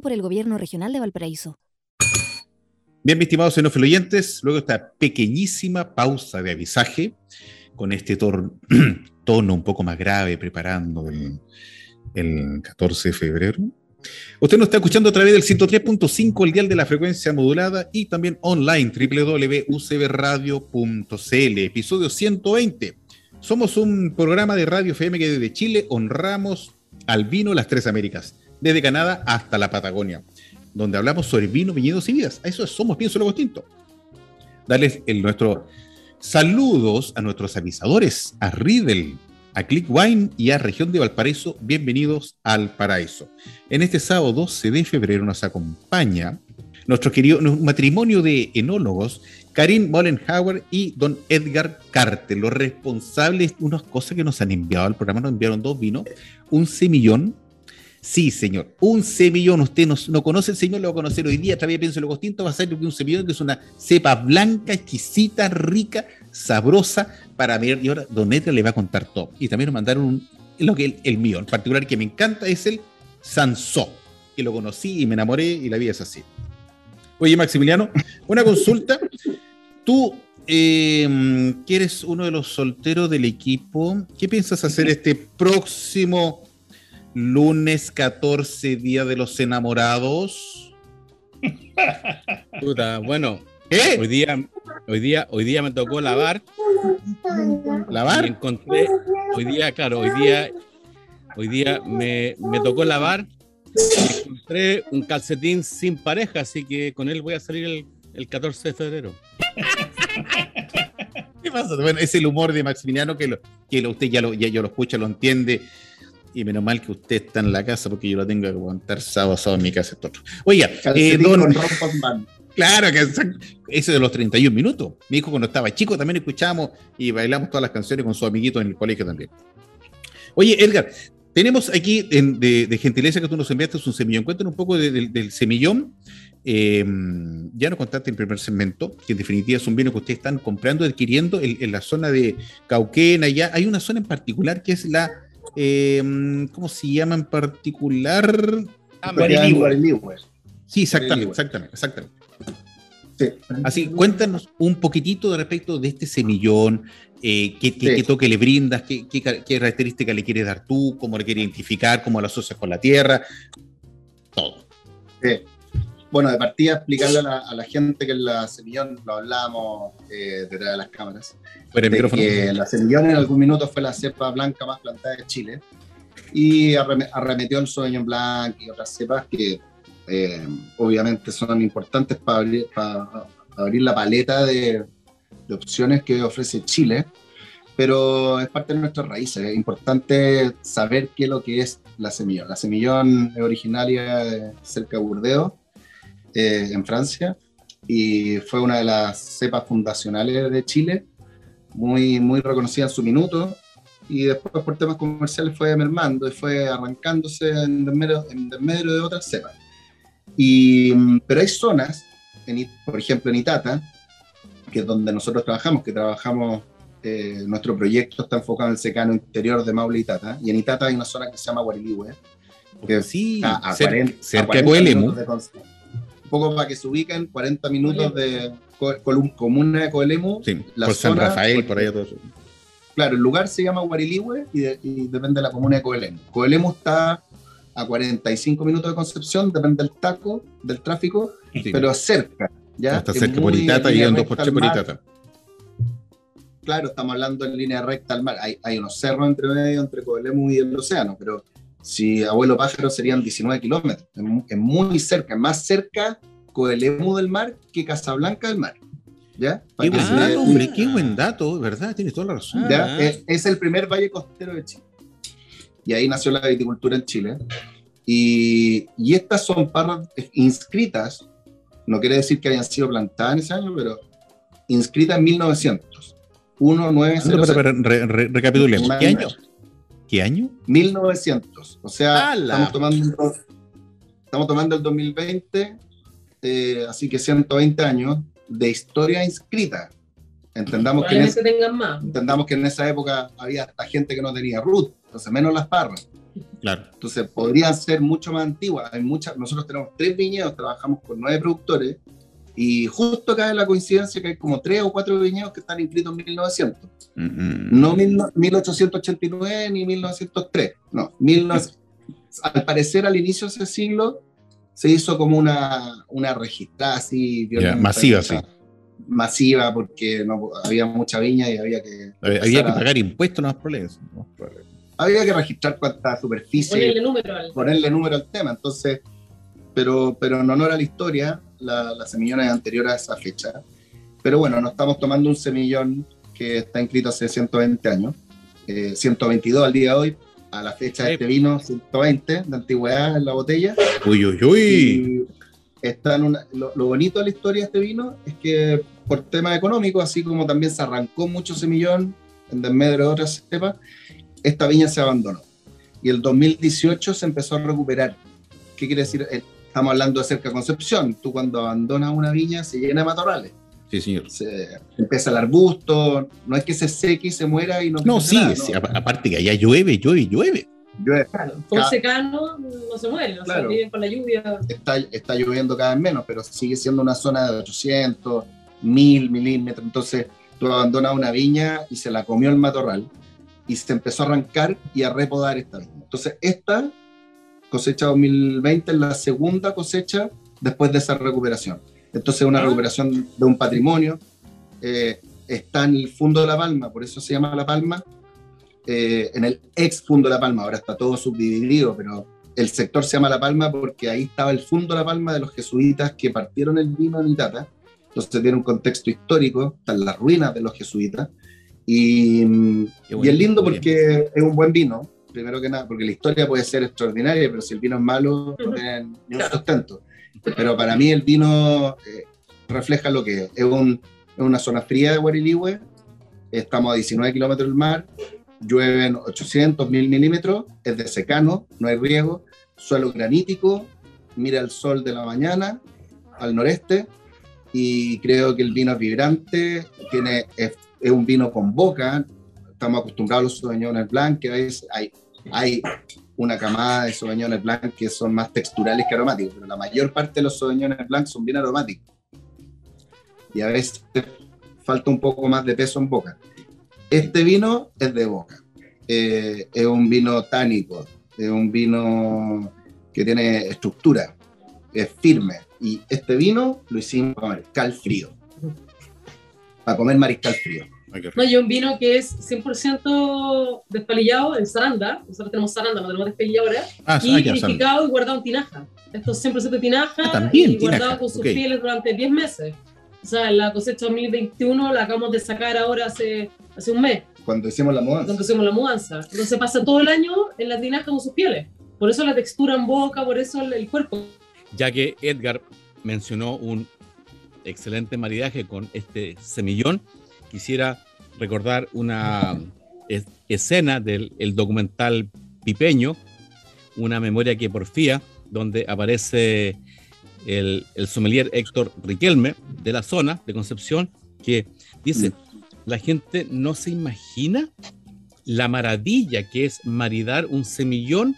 por el Gobierno Regional de Valparaíso.
Bien, mis estimados oyentes, luego esta pequeñísima pausa de avisaje, con este <clears throat> tono un poco más grave preparando el, el 14 de febrero. Usted nos está escuchando a través del 103.5, el dial de la frecuencia modulada, y también online, www.ucbradio.cl, episodio 120. Somos un programa de radio FM que desde Chile honramos al vino Las Tres Américas desde Canadá hasta la Patagonia, donde hablamos sobre vino, viñedos y vidas. Eso somos Pienso Luego Tinto. Darles el, nuestro saludos a nuestros avisadores, a Riddle, a Click Wine y a Región de Valparaíso. Bienvenidos al paraíso. En este sábado 12 de febrero nos acompaña nuestro querido matrimonio de enólogos, Karin Mollenhauer y don Edgar Carter, los responsables unas cosas que nos han enviado al programa. Nos enviaron dos vinos, un semillón Sí, señor. Un semillón. Usted no, conoce el señor, lo va a conocer hoy día. Todavía pienso lo costinto. Va a ser un semillón que es una cepa blanca, exquisita, rica, sabrosa para ver. Y ahora Don Edgar le va a contar todo. Y también nos mandaron lo que el, mío, en particular que me encanta, es el Sansó, que lo conocí y me enamoré y la vida es así. Oye, Maximiliano, una consulta. <laughs> Tú eh, que eres uno de los solteros del equipo, ¿qué piensas hacer este próximo lunes 14, Día de los Enamorados.
Puta, bueno, hoy día, hoy día, hoy día me tocó lavar.
¿Lavar?
encontré, hoy día, claro, hoy día, hoy día me, tocó lavar. Y encontré un calcetín sin pareja, así que con él voy a salir el, 14 de febrero.
¿Qué pasa? Bueno, es el humor de Maximiliano que, lo, que usted ya lo, ya, ya lo escucha, lo entiende y menos mal que usted está en la casa porque yo lo tengo que aguantar sábado sábado en mi casa. Esto Oiga, eh, don... Claro, que ese de los 31 minutos. Mi hijo cuando estaba chico también escuchamos y bailamos todas las canciones con su amiguito en el colegio también. Oye, Edgar, tenemos aquí de, gentileza que tú nos enviaste un semillón. Cuéntanos un poco del semillón. Eh, ya nos contaste en el primer segmento que en definitiva es un vino que ustedes están comprando, adquiriendo en, en la zona de Cauquena. Ya hay una zona en particular que es la eh, ¿cómo se llama en particular?
Ah,
sí, exactamente, exactamente, exactamente. Así, cuéntanos un poquitito de respecto de este semillón, eh, qué, toque le brindas, qué, característica le quieres dar tú, cómo le quieres identificar, cómo lo asocias con la tierra, todo.
Sí. Bueno, de partida explicarle a la, gente que en la semillón lo hablábamos eh, detrás de las cámaras. Que la semillón en algún minuto fue la cepa blanca más plantada de Chile y arremetió el sueño en blanco y otras cepas que eh, obviamente son importantes para abrir, para abrir la paleta de, de, opciones que ofrece Chile, pero es parte de nuestras raíces. Es importante saber qué es lo que es la semillón. La semillón es originaria de cerca de Burdeos eh, en Francia y fue una de las cepas fundacionales de Chile, muy, muy reconocida en su minuto y después por temas comerciales fue mermando y fue arrancándose en desmedro, en desmedro de otras cepas. Y, pero hay zonas, por ejemplo en Itata, que es donde nosotros trabajamos, que trabajamos, eh, nuestro proyecto está enfocado en el secano interior de Maule y Itata, y en Itata hay una zona que se llama Guarilihue,
que sí, a, cerca, cerca de
poco para que se ubiquen, 40 minutos de comuna de Coelemu.
Sí, la por San Rafael, por allá todo eso.
Claro, el lugar se llama Guarilihue y, depende de la comuna de Coelemu. Coelemu está a 45 minutos de Concepción, depende del taco, del tráfico, pero cerca. ¿ya?
Está cerca por Itata y en dos por por Itata.
Claro, estamos hablando en línea recta al mar. Hay, hay unos cerros entre medio, entre Coelemu y el océano, pero si Abuelo Pájaro serían 19 kilómetros, es muy cerca, más cerca Coelemu del mar que Casablanca del mar. ¿Ya?
Qué buen
se-
dato, hombre, qué buen dato, ¿verdad? Tienes toda la razón.
¿ya?
Ah.
Es, es el primer valle costero de Chile. Y ahí nació la viticultura en Chile. Y, y estas son parras inscritas, no quiere decir que hayan sido plantadas en ese año, pero inscritas en 1900. 1900.
Pero, pero, re- re- recapitulemos. ¿Qué
año.
Año? ¿Qué año?
1900. O sea, estamos tomando, estamos tomando el 2020, eh, así que 120 años de historia inscrita. Entendamos que, en es-
Probablemente tengan más.
entendamos que en esa época había hasta gente que no tenía root, entonces menos las parras.
Claro.
Entonces podrían ser mucho más antiguas. Hay muchas, nosotros tenemos tres viñedos, trabajamos con nueve productores y justo cae la coincidencia que hay como tres o cuatro viñedos que están inscritos en 1900.
Mm,
No mil no- 1889 ni 1903, no. 1900 al parecer al inicio de ese siglo se hizo como una, una registrada así violenta,
masiva,
sea, Masiva porque no, había mucha viña y había que...
Había que
a-
pagar impuestos, no más problemas. ¿no?
había que registrar cuánta superficie
Ponerle número al.
ponerle número al tema. Entonces, pero, pero en honor a la historia, la, la semillona es anterior a esa fecha. Pero bueno, nos estamos tomando un semillón que está inscrito hace 120 años, eh, 122 al día de hoy, a la fecha de este vino, 120 de antigüedad en la botella.
Uy, uy, uy.
Y está en una- lo, lo bonito de la historia de este vino es que por temas económicos, así como también se arrancó mucho semillón en desmedro de otras cepas, esta viña se abandonó. Y el 2018 se empezó a recuperar. ¿Qué quiere decir? Estamos hablando de cerca de Concepción. Tú cuando abandonas una viña se llena de matorrales.
Sí, señor.
Se empieza el arbusto. No es que se seque y se muera y no
No, sí,
nada,
sí,
no.
apa- aparte que allá llueve, llueve, llueve.
Llueve.
Claro,
Ca-
secano no se mueren, o sea,
Claro.
viven con la lluvia.
está, está lloviendo cada vez menos, pero sigue siendo una zona de 800, 1000 milímetros. Entonces, tú abandonas una viña y se la comió el matorral y se empezó a arrancar y a repodar esta viña. Entonces, esta cosecha 2020 es la segunda cosecha después de esa recuperación. Entonces, es una
Ah.
recuperación de un patrimonio. eh, está en el Fundo de la Palma, por eso se llama La Palma. eh, en el ex Fundo de la Palma, ahora está todo subdividido, pero el sector se llama La Palma porque ahí estaba el Fundo La Palma de los jesuitas que partieron el vino en Itata. Entonces tiene un contexto histórico, están las ruinas de los jesuitas. Y, y es lindo porque es un buen vino, primero que nada, porque la historia puede ser extraordinaria, pero si el vino es malo, no tiene ni un sustento. Pero para mí el vino eh, refleja lo que es. Es, un- es una zona fría de Guarilihue, estamos a 19 kilómetros del mar, llueven 800, 1000 milímetros, es de secano, no hay riego, suelo granítico, mira el sol de la mañana al noreste y creo que el vino es vibrante, tiene, es, es un vino con boca, estamos acostumbrados a los Sauvignones Blanc, que a hay, hay una camada de Sauvignones Blanc que son más texturales que aromáticos, pero la mayor parte de los Sauvignones Blanc son bien aromáticos. Y a veces falta un poco más de peso en boca. Este vino es de boca. Eh, es un vino tánico, es un vino que tiene estructura, es firme. Y este vino lo hicimos para mariscal frío. Para comer mariscal frío.
Ay.
No, y un vino que es 100% despalillado en zaranda. Nosotros tenemos zaranda, no tenemos despalilladora.
Ah,
y
ah, ya,
purificado y guardado en tinaja. Esto es 100% tinaja
Ah, también,
y guardado
tinaja,
con sus
ok.
pieles durante 10 meses. O sea, la cosecha 2021 la acabamos de sacar ahora hace, hace un mes,
Cuando hicimos la mudanza.
cuando hicimos la mudanza. Entonces pasa todo el año en la tinaja con sus pieles. Por eso la textura en boca, por eso el, el cuerpo.
ya que Edgar mencionó un excelente maridaje con este semillón, quisiera recordar una es- escena del el documental Pipeño, una memoria que porfía, donde aparece el, el sommelier Héctor Riquelme de la zona de Concepción, que dice, la gente no se imagina la maravilla que es maridar un semillón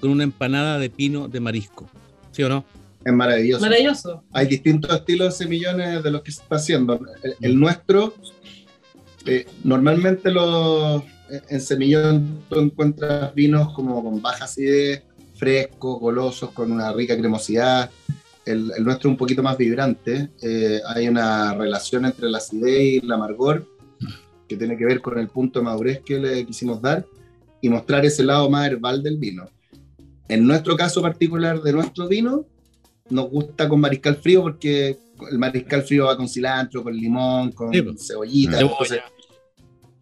con una empanada de pino de marisco. ¿Sí o no?
Es maravilloso.
Maravilloso.
Hay distintos estilos de semillones de los que se está haciendo. El, el nuestro, eh, normalmente los, en semillón tú encuentras vinos como con baja acidez, frescos, golosos, con una rica cremosidad. El, el nuestro es un poquito más vibrante. Eh, hay una relación entre la acidez y el amargor que tiene que ver con el punto de madurez que le quisimos dar y mostrar ese lado más herbal del vino. En nuestro caso particular de nuestro vino, nos gusta con mariscal frío porque el mariscal frío va con cilantro, con limón, con
Sí, pues.
cebollita. Entonces-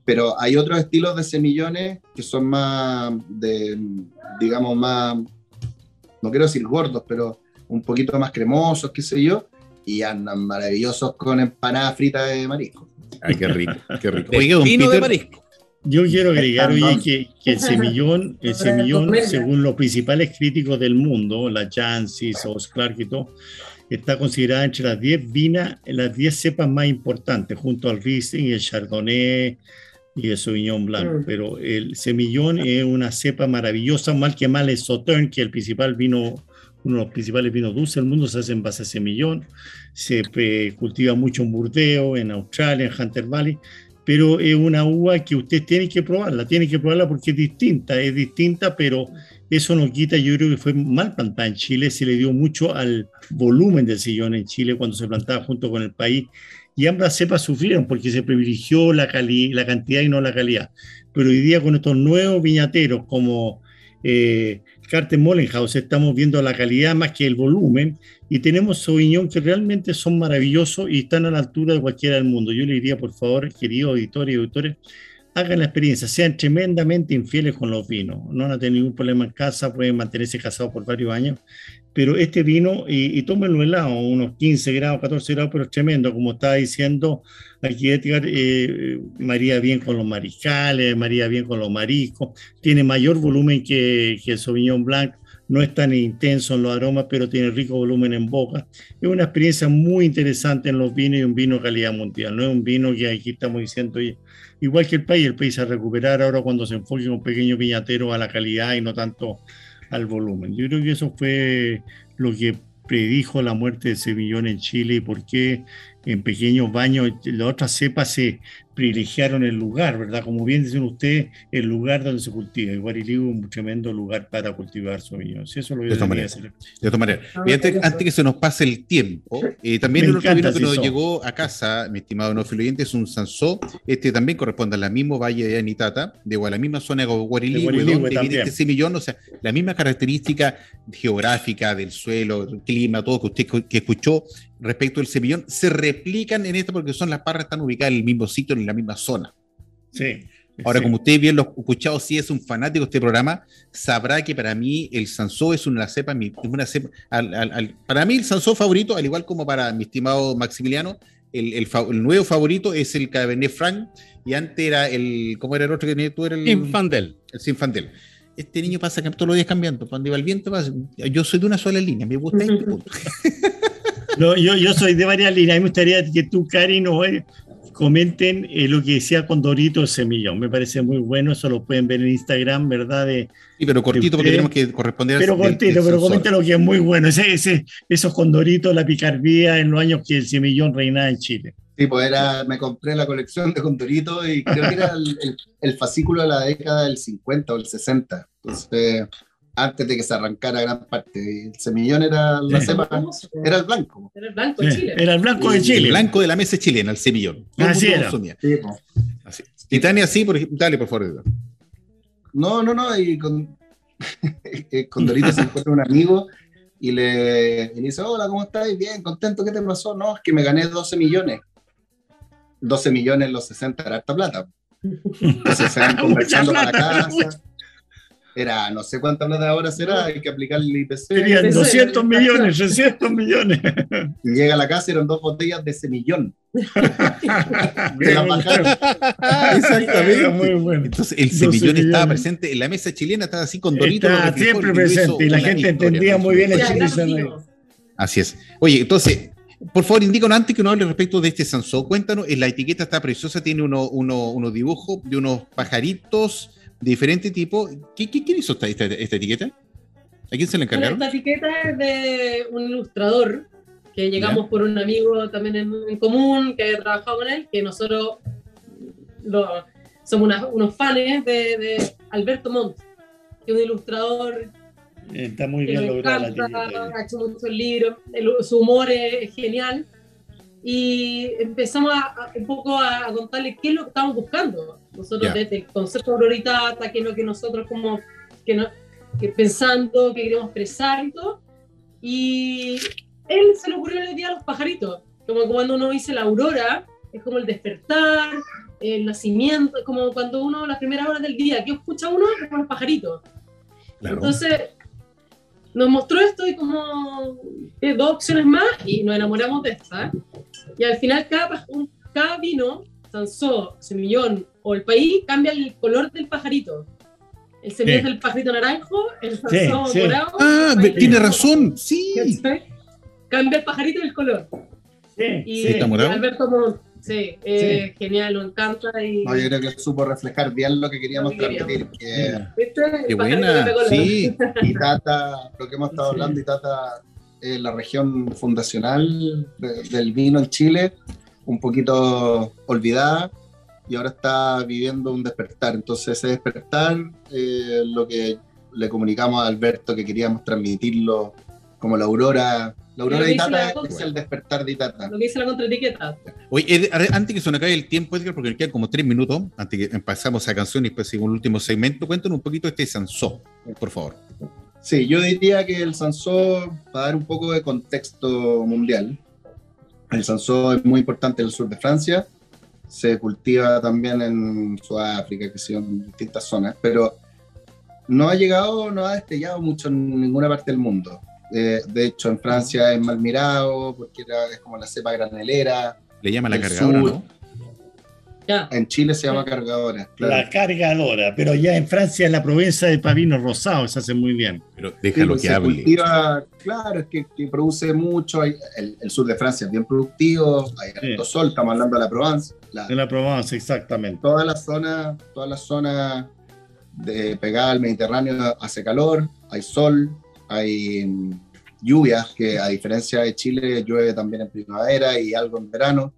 pero hay otros estilos de semillones que son más de, digamos, más, no quiero decir gordos, pero un poquito más cremosos, qué sé yo, y andan maravillosos con empanada frita de marisco.
Ay, qué rico, qué rico. Don
vino de marisco.
Yo quiero agregar, oye, que, que el semillón, el semillón, según los principales críticos del mundo, la Jancis, o Clark y todo, está considerada entre las 10 vinas, las 10 cepas más importantes, junto al Riesling y el Chardonnay y el Sauvignon Blanc.
Mm.
Pero el semillón es una cepa maravillosa, mal que mal es Sauternes, que es el principal vino, uno de los principales vinos dulces del mundo, se hace en base a semillón. Se eh, cultiva mucho en Burdeos, en Australia, en Hunter Valley pero es una uva que usted tiene que probarla, tiene que probarla porque es distinta, es distinta, pero eso no quita, yo creo que fue mal plantada en Chile, se le dio mucho al volumen del sillón en Chile cuando se plantaba junto con el país, y ambas cepas sufrieron porque se privilegió la, cali- la cantidad y no la calidad. Pero hoy día con estos nuevos viñateros como eh, Carter Mollenhaus estamos viendo la calidad más que el volumen y tenemos Sauvignon que realmente son maravillosos y están a la altura de cualquiera del mundo. Yo le diría, por favor, queridos auditores y auditores, hagan la experiencia, sean tremendamente infieles con los vinos. No van a tener ningún problema en casa, pueden mantenerse casados por varios años, pero este vino, y, y tómenlo helado, unos 15 grados, 14 grados, pero es tremendo, como estaba diciendo aquí Edgar, eh, maría bien con los mariscales, maría bien con los mariscos, tiene mayor volumen que, que el Sauvignon Blanc, no es tan intenso en los aromas, pero tiene rico volumen en boca. Es una experiencia muy interesante en los vinos y un vino de calidad mundial. No es un vino que aquí estamos diciendo, oye, igual que el país, el país a recuperar ahora cuando se enfoque un pequeño viñatero a la calidad y no tanto al volumen. Yo creo que eso fue lo que predijo la muerte de Sevillón en Chile y por qué en pequeños baños las otras cepas se privilegiaron el lugar, ¿verdad? Como bien dicen ustedes, el lugar donde se cultiva. Y Guariligo es un tremendo lugar para cultivar Sauvignon. Sí, eso es lo
De
quería
maneras.
decir.
De todas maneras,
Ah,
y antes, que se nos pase el tiempo, eh, también el otro vino que nos llegó a casa, mi estimado no oyente, es un Sansó. Este también corresponde al mismo valle de Anitata, de la misma zona de
De
donde viene este semillón, o sea, la misma característica geográfica del suelo, del clima, todo que usted que escuchó respecto al semillón, se replican en esto porque son las parras están ubicadas en el mismo sitio, en la misma zona.
Sí.
Ahora,
sí.
como usted bien lo ha escuchado, si es un fanático de este programa, sabrá que para mí el Sansó es una cepa, una cepa al- al- al- para mí el Sansó favorito, al igual como para mi estimado Maximiliano, el, el el nuevo favorito es el Cabernet Franc, y antes era el, ¿cómo era el otro que tenías tú? Era el,
Infandel.
el Sinfandel. Este niño pasa que todos los días cambiando, cuando iba el viento, pasa- yo soy de una sola línea, me gusta este punto. <laughs>
No, yo, yo soy de varias líneas. A mí me gustaría que tú, Cari, nos eh, comenten eh, lo que decía Condorito Semillón. Me parece muy bueno. Eso lo pueden ver en Instagram, ¿verdad? De,
Sí, pero cortito porque tenemos que corresponder al-
pero cortito, pero comenten lo que es muy bueno. Ese, ese, esos Condoritos, la picardía en los años que el Semillón reinaba en Chile.
Sí, pues era, me compré la colección de Condorito y creo que era el, el- el fascículo de la década del 50 o el 60. Entonces, antes de que se arrancara gran parte. El semillón era la
Sí.
cepa, era el blanco.
Era el blanco de Chile.
Era el blanco de
El
Chile.
blanco de la mesa chilena, el semillón. El
Así
mundo
era.
Sí, pues.
Así. Y Tania, sí, por ejemplo, dale, por favor.
No, no, no, y con, <laughs> eh, con Dorito se encuentra un amigo y le, y le dice, hola, ¿cómo estás? Bien, contento, ¿qué te pasó? No, es que me gané 12 millones. 12 millones en los 60 era harta plata. <laughs> Entonces se van conversando para
plata,
casa. Era, no sé cuánta plata ahora será, hay que aplicar el IPC.
Serían
Empecé,
200
la
millones, 300 millones. <laughs>
Y llega a la casa y eran dos botellas de semillón. <laughs> Se las bajaron.
Exactamente.
Muy bueno.
Entonces, el
12
semillón estaba presente en la mesa chilena, estaba así con Dorito. lo
Está
reflejó
siempre presente y la gente
historia,
entendía muy bien el
Ya,
chile.
gran
se
vino.
Así es. Oye, entonces, por favor, indícanos antes que nos hable respecto de este Sansó. Cuéntanos, en la etiqueta está preciosa, tiene uno, uno- unos dibujos de unos pajaritos diferente tipo. ¿Qué, qué- quién hizo esta, esta- esta etiqueta? ¿A quién se la
Bueno,
encargaron?
esta etiqueta es de un ilustrador que llegamos por un amigo también en, en común que había trabajado con él, que nosotros lo- somos una- unos fans de, de Alberto Montt, que es un ilustrador
Está muy bien etiqueta.
ha hecho muchos libros, el- su humor es, es genial. Y empezamos a, a- un poco a, a contarle qué es lo que estamos buscando. Nosotros
Ya.
desde el concepto Gloritata, qué es lo que nosotros como que, no- que pensando, que queremos expresar y todo. Y él se le ocurrió el día a los pajaritos. como cuando uno dice la aurora, es como el despertar, el nacimiento, como cuando uno, las primeras horas del día, ¿qué escucha uno? Como los pajaritos.
Claro.
Entonces, nos mostró esto y como eh, dos opciones más y nos enamoramos de esta. Y al final cada, un- cada vino, Sansó, Semillón o el país, cambia el color del pajarito. El semillón
Sí.
es el pajarito naranjo, el
Sí,
Sansó
sí.
morado.
Ah, tiene
rojo.
razón. Sí.
Cambia el pajarito y el color.
Sí,
Y,
sí.
está morado.
y Alberto Montt, sí, eh, genial, nos encanta. Y,
No, yo creo que supo reflejar bien lo que queríamos
Lo que
transmitir, que
¿Viste? El
Qué buena.
color.
Sí. <laughs>
Itata, lo que hemos estado
Sí.
hablando, Itata es la región fundacional de- del vino en Chile, un poquito olvidada y ahora está viviendo un despertar. Entonces ese despertar, eh, lo que le comunicamos a Alberto que queríamos transmitirlo como la aurora. La aurora de Itata es el despertar de Itata.
Lo que dice la contraetiqueta.
Oye, ver, antes que se nos acabe el tiempo, Edgar, porque nos quedan como tres minutos, antes que pasamos a canción y después seguimos el último segmento, cuéntanos un poquito de este Sansó, por favor.
Sí, yo diría que el Sansó, para dar un poco de contexto mundial, el Sansó es muy importante en el sur de Francia, se cultiva también en Sudáfrica, que sí, en distintas zonas, pero no ha llegado, no ha destellado mucho en ninguna parte del mundo. Eh, de hecho, en Francia es mal mirado porque era, es como la cepa granelera.
Le llama la cargadora,
sur.
¿no?
Ya.
En Chile se llama cargadora. claro.
La cargadora, pero ya en Francia, en la provincia de Pavino Rosado, se hace muy bien.
Pero
Sí,
déjalo
pues,
que
se
hable.
cultiva, claro, es que, que produce mucho. hay- el, el sur de Francia es bien productivo, hay
Sí.
sol, estamos hablando de la Provence. la-
En la Provence, exactamente.
toda la zona, toda la zona de, pegada al Mediterráneo hace calor, hay sol, hay mm, lluvias, que a diferencia de Chile llueve también en primavera y algo en verano.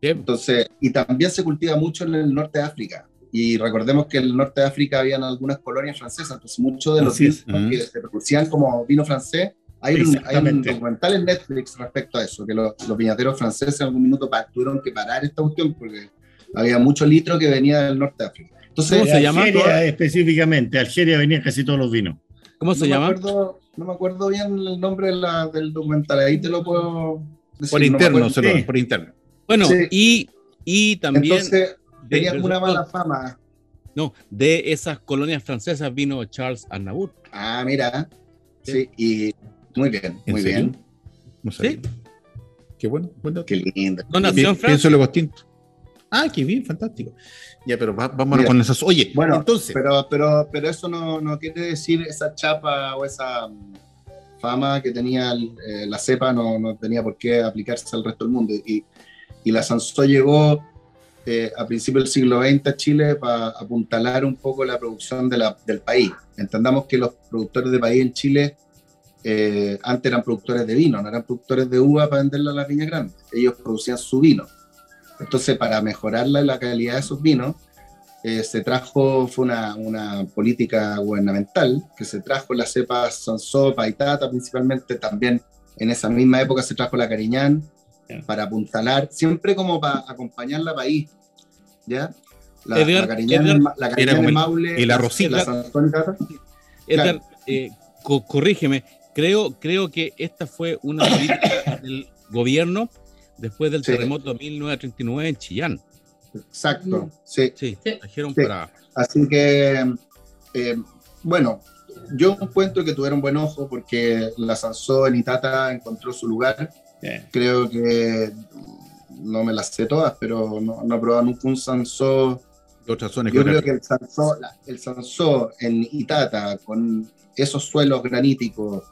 Bien.
Entonces, y también se cultiva mucho en el norte de África. Y recordemos que en el norte de África habían algunas colonias francesas, entonces muchos de los
Así es.
vinos
Ujú.
que se producían como vino francés, hay un, hay un documental en Netflix respecto a eso, que los, los viñateros franceses en algún minuto pa- tuvieron que parar esta cuestión porque había mucho litro que venía del norte de África. Entonces,
¿Cómo se llama?
Algeria específicamente. Algeria venían casi todos los vinos.
¿Cómo
no
se
me
llama?
acuerdo, no me acuerdo bien el nombre de la- del documental, ahí te lo puedo decir.
Por
no me
interno,
acuerdo.
se lo-
Sí.
por interno.
Bueno,
Sí.
y, y también
Entonces,
de,
tenía
pero
una mala fama.
no, de esas colonias francesas vino Charles Aznavour.
Ah, mira. Sí, y muy bien,
¿En
muy
serio?
bien.
No sabía. Qué bueno. buen dato.
Qué lindo.
No nació.
Pienso luego tinto. Ah, qué bien, fantástico. Ya, pero va- vámonos
Mira.
con esas. Oye,
Bueno,
entonces,
pero, pero, pero eso no, no quiere decir esa chapa o esa mm, fama que tenía el- eh, la cepa, no, no tenía por qué aplicarse al resto del mundo. Y, y la Sansó llegó eh, a principios del siglo XX a Chile para apuntalar un poco la producción de la- del país. Entendamos que los productores de país en Chile eh, antes eran productores de vino, no eran productores de uva para venderla a las viñas grandes. Ellos producían su vino. Entonces, para mejorar la, la calidad de esos vinos, eh, se trajo, fue una, una política gubernamental, que se trajo la cepa Sansó, Paitata principalmente, también en esa misma época se trajo la Cariñán, Para apuntalar, siempre como para acompañar la país, ¿ya? La,
Edgar,
la
Edgar,
Maule,
el
la- Tata.
Edgar, eh, co- corrígeme, creo, creo que esta fue una política <coughs> del gobierno después del
Sí.
terremoto de 1939 en Chillán.
Exacto, sí.
Sí,
Sí.
trajeron
Sí.
para...
Así que, eh, bueno, yo encuentro que tuvieron buen ojo porque la Sansó en Itata encontró su lugar.
Bien.
Creo que no me las sé todas, pero no, no he probado nunca un Sansó. Yo creo que el Sansó, el Sansó en Itata, con esos suelos graníticos,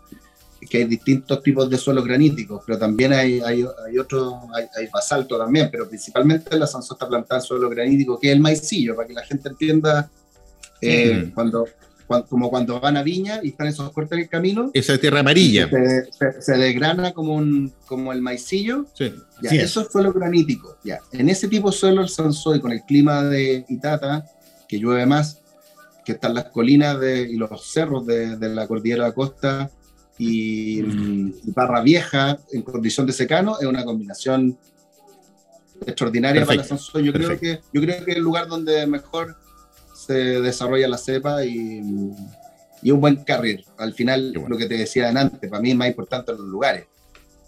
que hay distintos tipos de suelos graníticos, pero también hay, hay, hay otro, hay, hay basalto también, pero principalmente la Sansó está plantada en suelo granítico, que es el maicillo, para que la gente entienda, eh, cuando, cuan- como cuando van a Viña y están esos cortes en el camino,
Esa es tierra amarilla.
se, se- se desgrana como, un, como el maicillo,
Sí.
ya,
es.
eso es suelo granítico. Ya. En ese tipo de suelo el Sansó y con el clima de Itata, que llueve más, que están las colinas de, y los cerros de, de la cordillera de la costa y, mm, y Barra Vieja en condición de secano, es una combinación extraordinaria para
Perfecto,
la Sansó. Yo creo, que, yo creo que es el lugar donde mejor se desarrolla la cepa y, y un buen carril. Al final,
bueno.
lo que te decía antes, para mí es más importante los lugares.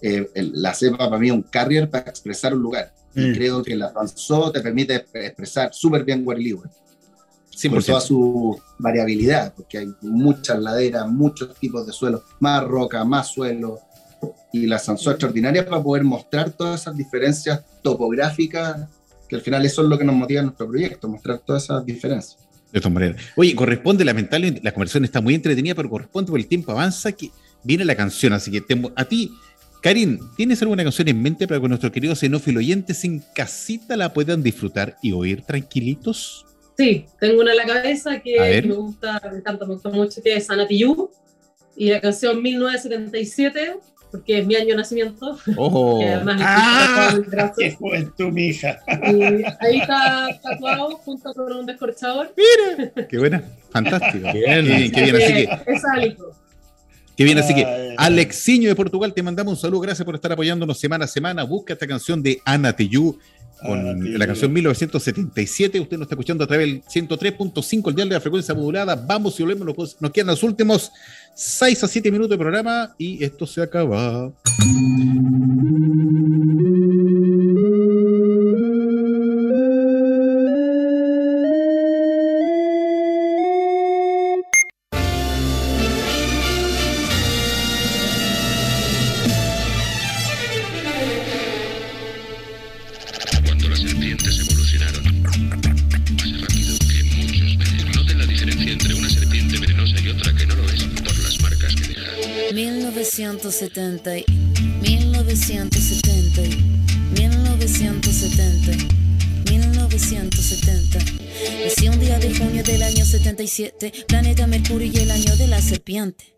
eh, el- la cepa para mí es un carrier para expresar un lugar. Y
Mm.
creo que la Fanzó te permite expresar súper bien Guariligue. Por
100%.
toda su variabilidad, porque hay muchas laderas, muchos tipos de suelos, más roca, más suelo. Y la Sansó extraordinaria para poder mostrar todas esas diferencias topográficas, que al final eso es lo que nos motiva en nuestro proyecto, mostrar todas esas diferencias.
De todas maneras. Oye, corresponde, lamentablemente, la conversación está muy entretenida, pero corresponde porque el tiempo avanza que viene la canción. Así que te- a ti, Karin, ¿tienes alguna canción en mente para que nuestros queridos xenófilos oyentes en casita la puedan disfrutar y oír tranquilitos?
Sí, tengo una en la cabeza que me gusta, me encanta, me gusta mucho, que es Anatiyu, y la canción 1977, porque es mi año de nacimiento,
¡Oh! <laughs>
además
¡Ah! ¡Qué juventud, mi hija!
Y ahí está tatuado junto con un descorchador. <laughs>
¡Qué buena! Fantástico.
Bien.
Qué bien, qué bien. Así que,
Es sálico.
qué bien, así que Alexiño de Portugal, te mandamos un saludo. Gracias por estar apoyándonos semana a semana. Busca esta canción de Ana Teyú con
Tijoux.
la canción 1977. Usted nos está escuchando a través del 103.5, el dial de la frecuencia modulada. Vamos y volvemos. Nos- Nos quedan los últimos 6 a 7 minutos de programa y esto se acaba.
1970, 1970, 1970, 1970. Nací un día de junio del año 77, planeta Mercurio y el año de la serpiente.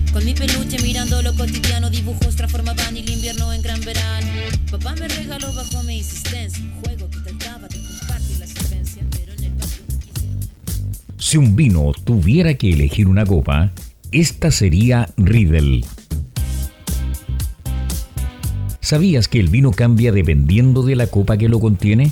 Con mi peluche mirando lo cotidiano, dibujos transformaban el invierno en gran verano. Papá me regaló bajo mi insistencia un juego que trataba de compartir la existencia, pero en el patio
Si un vino tuviera que elegir una copa, esta sería Riedel. ¿Sabías que el vino cambia dependiendo de la copa que lo contiene?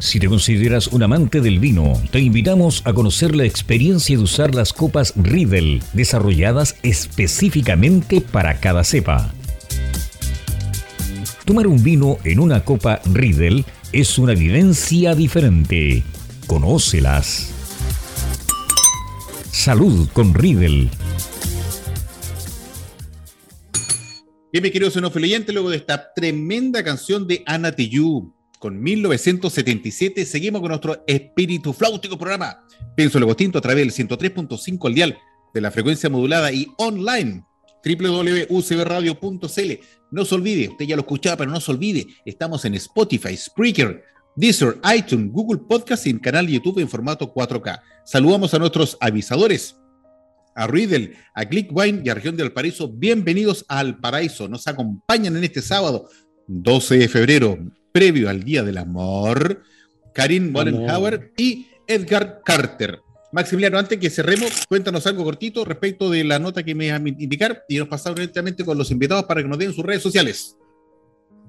Si te consideras un amante del vino, te invitamos a conocer la experiencia de usar las copas Riedel, desarrolladas específicamente para cada cepa. Tomar un vino en una copa Riedel es una vivencia diferente. Conócelas. Salud con Riedel.
Bien, mi querido luego de esta tremenda canción de Ana Tijoux con 1977, seguimos con nuestro espíritu flautico programa. Pienso Luego Tinto a través del 103.5 al dial de la frecuencia modulada y online www.ucbradio.cl. No se olvide, usted ya lo escuchaba, pero no se olvide, estamos en Spotify, Spreaker, Deezer, iTunes, Google Podcast y en canal YouTube en formato 4K. Saludamos a nuestros avisadores, a Riddle, a Clickwine y a Región del Paraíso. Bienvenidos al Paraíso. Nos acompañan en este sábado, 12 de febrero, previo al Día del Amor, Karin Mollenhauer y Edgar Carter. Maximiliano, antes que cerremos, cuéntanos algo cortito respecto de la nota que me vas a indicar y nos pasamos directamente con los invitados para que nos den sus redes sociales.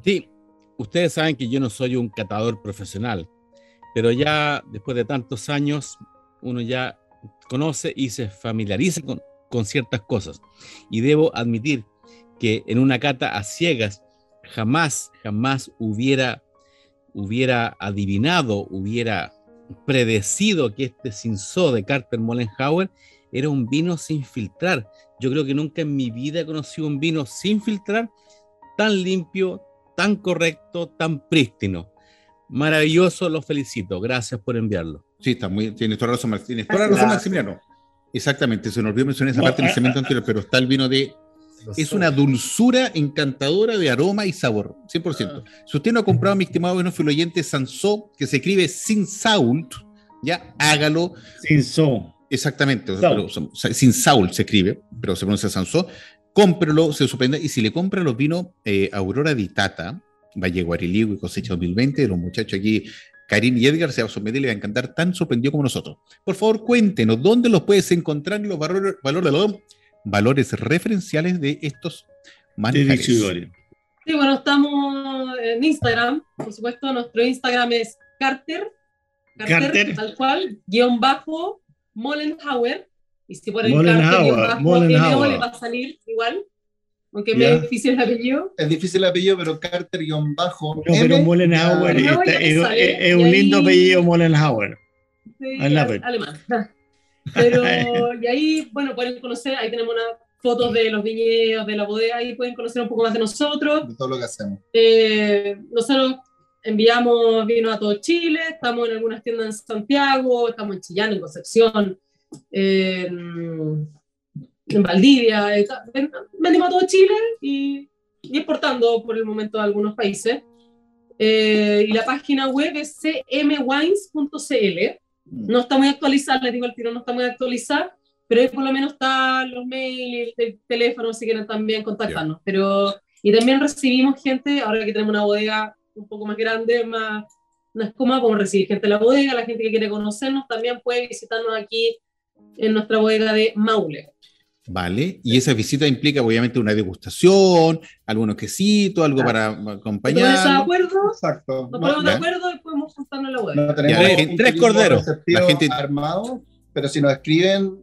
Sí, ustedes saben que yo no soy un catador profesional, pero ya después de tantos años, uno ya conoce y se familiariza con, con ciertas cosas. Y debo admitir que en una cata a ciegas jamás, jamás hubiera, hubiera adivinado, hubiera predecido que este Cinzó de Carter Mollenhauer era un vino sin filtrar. Yo creo que nunca en mi vida he conocido un vino sin filtrar tan limpio, tan correcto, tan prístino. Maravilloso, lo felicito. Gracias por enviarlo.
Sí, está muy, tienes toda la razón, Martínez. Toda la razón, Maximiliano. Exactamente, se nos olvidó mencionar esa parte en el
ah,
segmento anterior, pero está el vino de es una dulzura encantadora de aroma y sabor, 100%. Si usted no ha comprado, mi estimado venófilo oyente, Sansó, que se escribe sin salt, ya hágalo.
Sin so.
Exactamente, o sea,
Saul.
pero son- o sea, sin Saul se escribe, pero se pronuncia Sansó. cómprelo, se sorprende. Y si le compra los vinos eh, Aurora di Tata, Valle Guariligo y Cosecha 2020, de los muchachos aquí, Karim y Edgar, se va a sorprender y le va a encantar, tan sorprendido como nosotros. Por favor, cuéntenos, ¿dónde los puedes encontrar y los valores, valores, los valores referenciales de estos manjares?
Sí, bueno, estamos en Instagram, por supuesto, nuestro Instagram es Carter, Carter,
Carter.
tal cual, guion bajo, Mollenhauer, y si ponen
Mollenhauer,
Carter, guion bajo,
Mollenhauer.
Le va a salir igual, aunque me es difícil el apellido.
Es difícil el apellido, pero.
No, pero
M,
Mollenhauer
ya-
No,
está-
ya me
es, es- es un
ahí-
lindo apellido Mollenhauer.
Sí,
I love it.
alemán. Pero, <laughs> y ahí, bueno, pueden conocer, ahí tenemos unas fotos de los viñedos, de la bodega, ahí pueden conocer un poco más de nosotros.
de todo lo que hacemos.
Eh, nosotros enviamos vino a todo Chile, estamos en algunas tiendas en Santiago, estamos en Chillán, en Concepción, en, en Valdivia, eh, ven- vendimos a todo Chile y, y exportando por el momento a algunos países. Eh, y la página web es cmwines.cl. No está muy actualizada, les digo al tiro, no está muy actualizada, pero ahí por lo menos están los mails, el teléfono, si quieren también contactarnos. Pero, y también recibimos gente, ahora que tenemos una bodega un poco más grande, más, más cómoda, como recibir gente en la bodega, la gente que quiere conocernos también puede visitarnos aquí en nuestra bodega de Maule.
Vale, y esa visita implica obviamente una degustación, algunos quesitos, algo para
¿Te pones de
acompañar.
acuerdo?
Exacto.
Nos ponemos de acuerdo y podemos juntarnos en la bodega.
No tenemos
Ya, la
un
gente-
tres corderos.
La gente-
armado, pero si nos escriben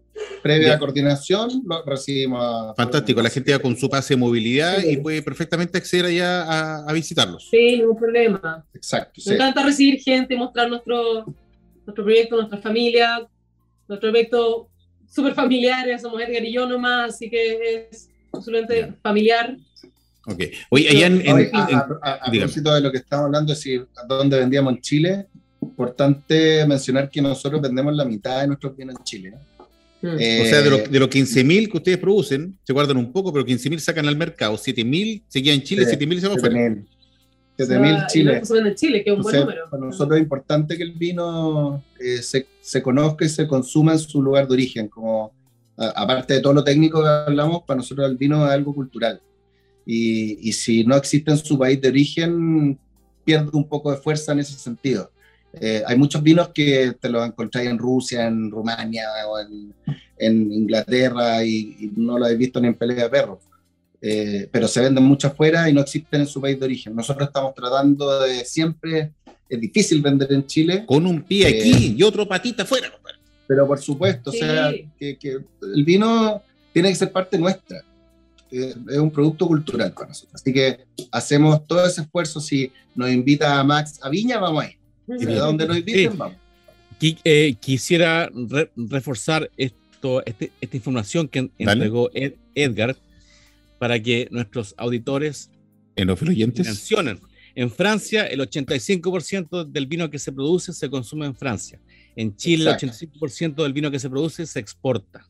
previa
Ya.
coordinación, lo recibimos. a-
Fantástico, la gente va con su pase de movilidad
Sí.
y puede perfectamente acceder allá a, a visitarlos.
Sí, ningún problema.
Exacto,
Me
sí.
encanta recibir gente, mostrar nuestro, nuestro proyecto, nuestra familia, nuestro proyecto súper familiares, somos Edgar y yo nomás, así que es absolutamente familiar.
Ok. Oye, allá en, en-
Oye, a,
en-
a- a- a propósito de lo que estamos hablando, es decir, dónde vendíamos en Chile, importante mencionar que nosotros vendemos la mitad de nuestros bienes en Chile. ¿eh?
O sea, de, los- de los 15.000 que ustedes producen, se guardan un poco, pero 15.000 sacan al mercado, 7.000 se quedan en Chile,
Sí,
7.000 se van afuera.
7.000. 7.000
Ah, y
Chile.
no se vende en Chile, que es un buen
Entonces,
número.
para nosotros es importante que el vino eh, se, se conozca y se consuma en su lugar de origen. Como, a- aparte de todo lo técnico que hablamos, para nosotros el vino es algo cultural. Y, y si no existe en su país de origen, pierde un poco de fuerza en ese sentido. Eh, hay muchos vinos que te los encontráis en Rusia, en Rumania o en, en Inglaterra y, y no lo habéis visto ni en pelea de perros. Eh, pero se venden mucho afuera y no existen en su país de origen. Nosotros estamos tratando de siempre, es difícil vender en Chile,
Con un pie
Eh,
aquí y otro patita afuera. compadre.
pero por supuesto,
Sí.
o sea, que, que el vino tiene que ser parte nuestra. Eh, es un producto cultural para nosotros. Así que hacemos todo ese esfuerzo. Si nos invita a Max a Viña, vamos ahí. Y de donde nos inviten,
Sí.
vamos.
Eh, quisiera re- reforzar esto, este- esta información que entregó Ed- Edgar para que nuestros auditores
En los oyentes.
mencionen. En Francia, el 85% del vino que se produce se consume en Francia. En Chile,
Exacto.
el 85% del vino que se produce se exporta.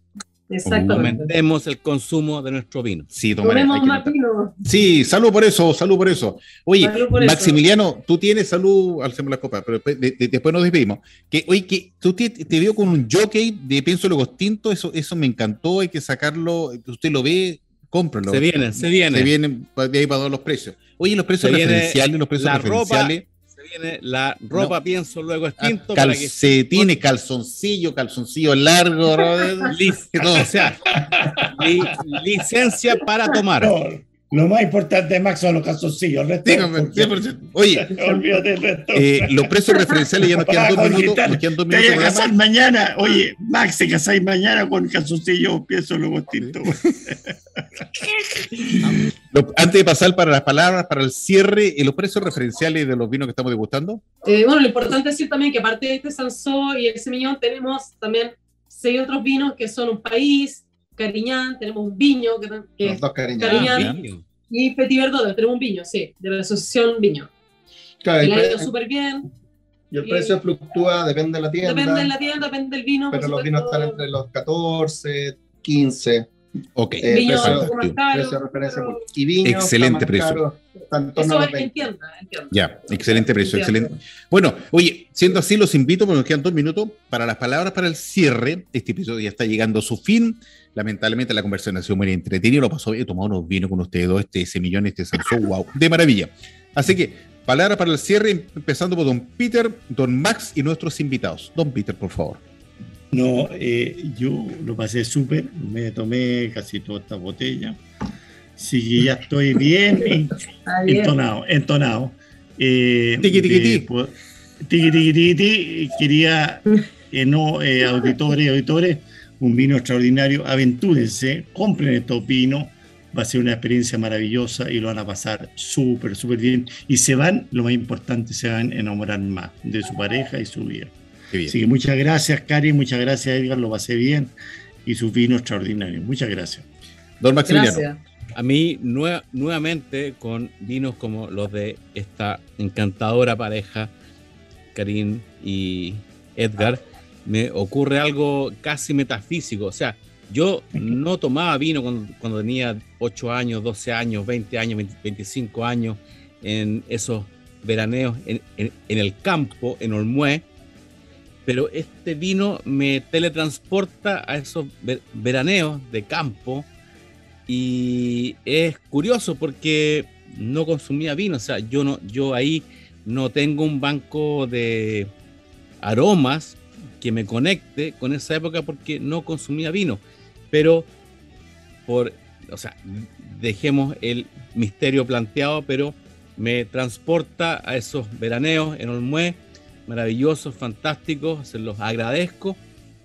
Exactamente.
Aumentemos el consumo de nuestro vino.
Sí, que
más vino.
Sí, salud por eso, salud por eso. Oye,
por eso.
Maximiliano, tú tienes salud, alcemos la copa, pero después, de- de- después nos despedimos. Que, oye, que tú te, te veo con un jockey de Pienso Luego Tinto, eso, eso me encantó, hay que sacarlo, usted lo ve, cómpralo.
Se viene, se viene.
Se vienen de ahí para todos los precios. Oye, los precios
Se
referenciales, los precios
la ropa. Se viene la ropa, pienso luego
ah,
extinto. para que-
calcetines, calzoncillo, calzoncillo largo, <laughs>
Lic- o sea, li- licencia para tomar.
No, lo más importante, Max, son los calzoncillos. El resto,
Dígame,
porque-
100%. Oye, <laughs>
olvídate del resto.
eh, los precios referenciales ya nos quedan dos
Para
minutos. Nos quedan dos
Te
minutos.
voy a casar mañana. Oye, Max, te casáis mañana con calzoncillos, pienso luego tinto. <laughs>
Antes de pasar para las palabras, para el cierre, eh, los precios referenciales de los vinos que estamos degustando.
Eh, bueno, lo importante es decir también que aparte de este Sansó y el Semillón, tenemos también seis otros vinos que son un país, Cariñán, tenemos un viño que, que
Los dos.
Cariñán.
Ah,
y Petit Verdot, tenemos un viño, sí, de la asociación Viño.
Claro,
Y le ha ido súper bien,
y el precio fluctúa, depende de la tienda.
depende de la tienda, depende del vino.
pero los vinos están entre los 14, 15.
Ok.
Eh,
Viño
precio- precio de referencia
pero-
Y viño
Excelente precio.
caro,
Eso es
20.
entienda, entienda.
Ya, excelente precio,
Entiendo.
excelente. Bueno, oye, siendo así, los invito, porque nos quedan dos minutos, para las palabras para el cierre. Este episodio ya está llegando a su fin. Lamentablemente la conversación ha sido muy entretenida, lo pasó bien, tomado unos vinos con ustedes dos, este semillón, este Sansón, wow, de maravilla. Así que, palabras para el cierre, empezando por don Peter, don Max y nuestros invitados. Don Peter, por favor.
No, eh, yo lo pasé súper, me tomé casi toda esta botella. Sí que ya estoy bien en- <laughs>
Está bien.
entonado, entonado. Eh,
Tiqui, tiqui,
de-
tiqui.
po- tiqui, tiqui, tiqui, tiqui. Quería, eh, no, eh, auditores, auditores, un vino extraordinario. Aventúrense, compren estos vinos. Va a ser una experiencia maravillosa y lo van a pasar súper, súper bien. Y se van, lo más importante, se van a enamorar más de su pareja y su vida. Así que muchas gracias, Cari, muchas gracias, Edgar, lo pasé bien. Y su vino extraordinario. Muchas gracias.
Don Maximiliano.
Gracias.
A mí nue- nuevamente con vinos como los de esta encantadora pareja, Karim y Edgar, me ocurre algo casi metafísico. O sea, yo no tomaba vino cuando, cuando tenía 8 años, 12 años, 20 años, 20 25 años, en esos veraneos en, en- en el campo, en Olmué, pero este vino me teletransporta a esos ver- veraneos de campo y es curioso porque no consumía vino, o sea, yo no, yo ahí no tengo un banco de aromas que me conecte con esa época porque no consumía vino, pero por, o sea, dejemos el misterio planteado, pero me transporta a esos veraneos en Olmué, maravillosos, fantásticos, se los agradezco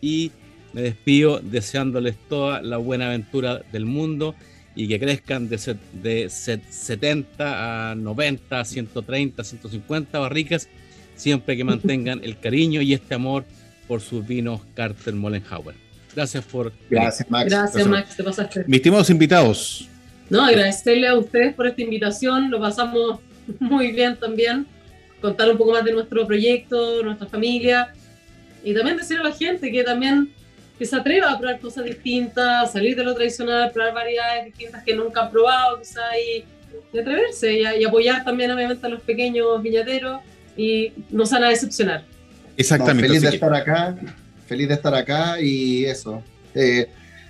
y me despido deseándoles toda la buena aventura del mundo y que crezcan de, set- de set- 70 a 90, 130, 150 barricas, siempre que mantengan el cariño y este amor por sus vinos Carter Mollenhauer. Gracias por
Gracias, Max.
Gracias, Max, te pasaste.
Mis estimados invitados,
No, agradecerle a ustedes por esta invitación, lo pasamos muy bien también, contar un poco más de nuestro proyecto, nuestra familia, y también decir a la gente que también que se atreva a probar cosas distintas, salir de lo tradicional, probar variedades distintas que nunca han probado, quizá, y, y atreverse, y, a- y apoyar también obviamente a los pequeños viñateros, y nos van a decepcionar.
exactamente.
No, feliz de
que-
estar acá, feliz de estar acá y eso. eh,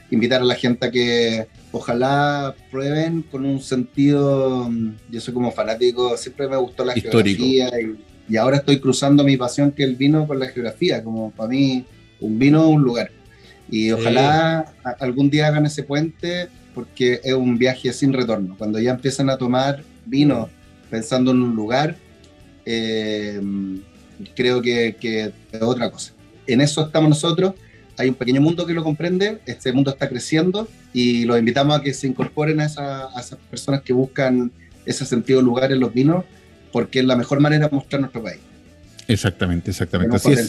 invitar a la gente a que ojalá prueben con un sentido. mm, Yo soy como fanático, siempre me gustó la
Histórico.
geografía y, y ahora estoy cruzando mi pasión que es el vino con la geografía. Como para mí, un vino, un lugar. Y ojalá a- algún día hagan ese puente porque es un viaje sin retorno. Cuando ya empiezan a tomar vino pensando en un lugar, eh, creo que, que es otra cosa. En eso estamos nosotros. Hay un pequeño mundo que lo comprende, este mundo está creciendo y los invitamos a que se incorporen a, esa- a esas personas que buscan ese sentido de lugar en los vinos, porque es la mejor manera de mostrar nuestro país.
Exactamente, exactamente. Así es.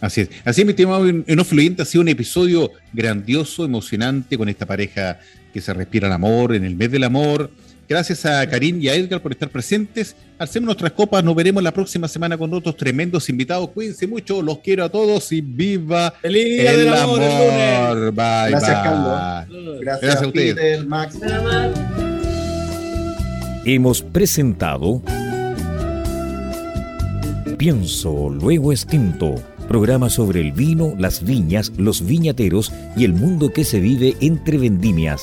Así es. Así es, mi estimado Enofluyente, ha sido un episodio grandioso, emocionante, con esta pareja que se respira el amor, en el mes del amor. Gracias a Karim y a Edgar por estar presentes. Hacemos nuestras copas, nos veremos la próxima semana con otros tremendos invitados. Cuídense mucho, los quiero a todos y viva
¡Feliz Día
el
del Amor! el lunes!
amor. Bye,
Gracias,
bye.
Carlos. Gracias,
Gracias a ustedes.
Peter, Max.
Hemos presentado Pienso, luego extinto. Programa sobre el vino, las viñas, los viñateros y el mundo que se vive entre vendimias.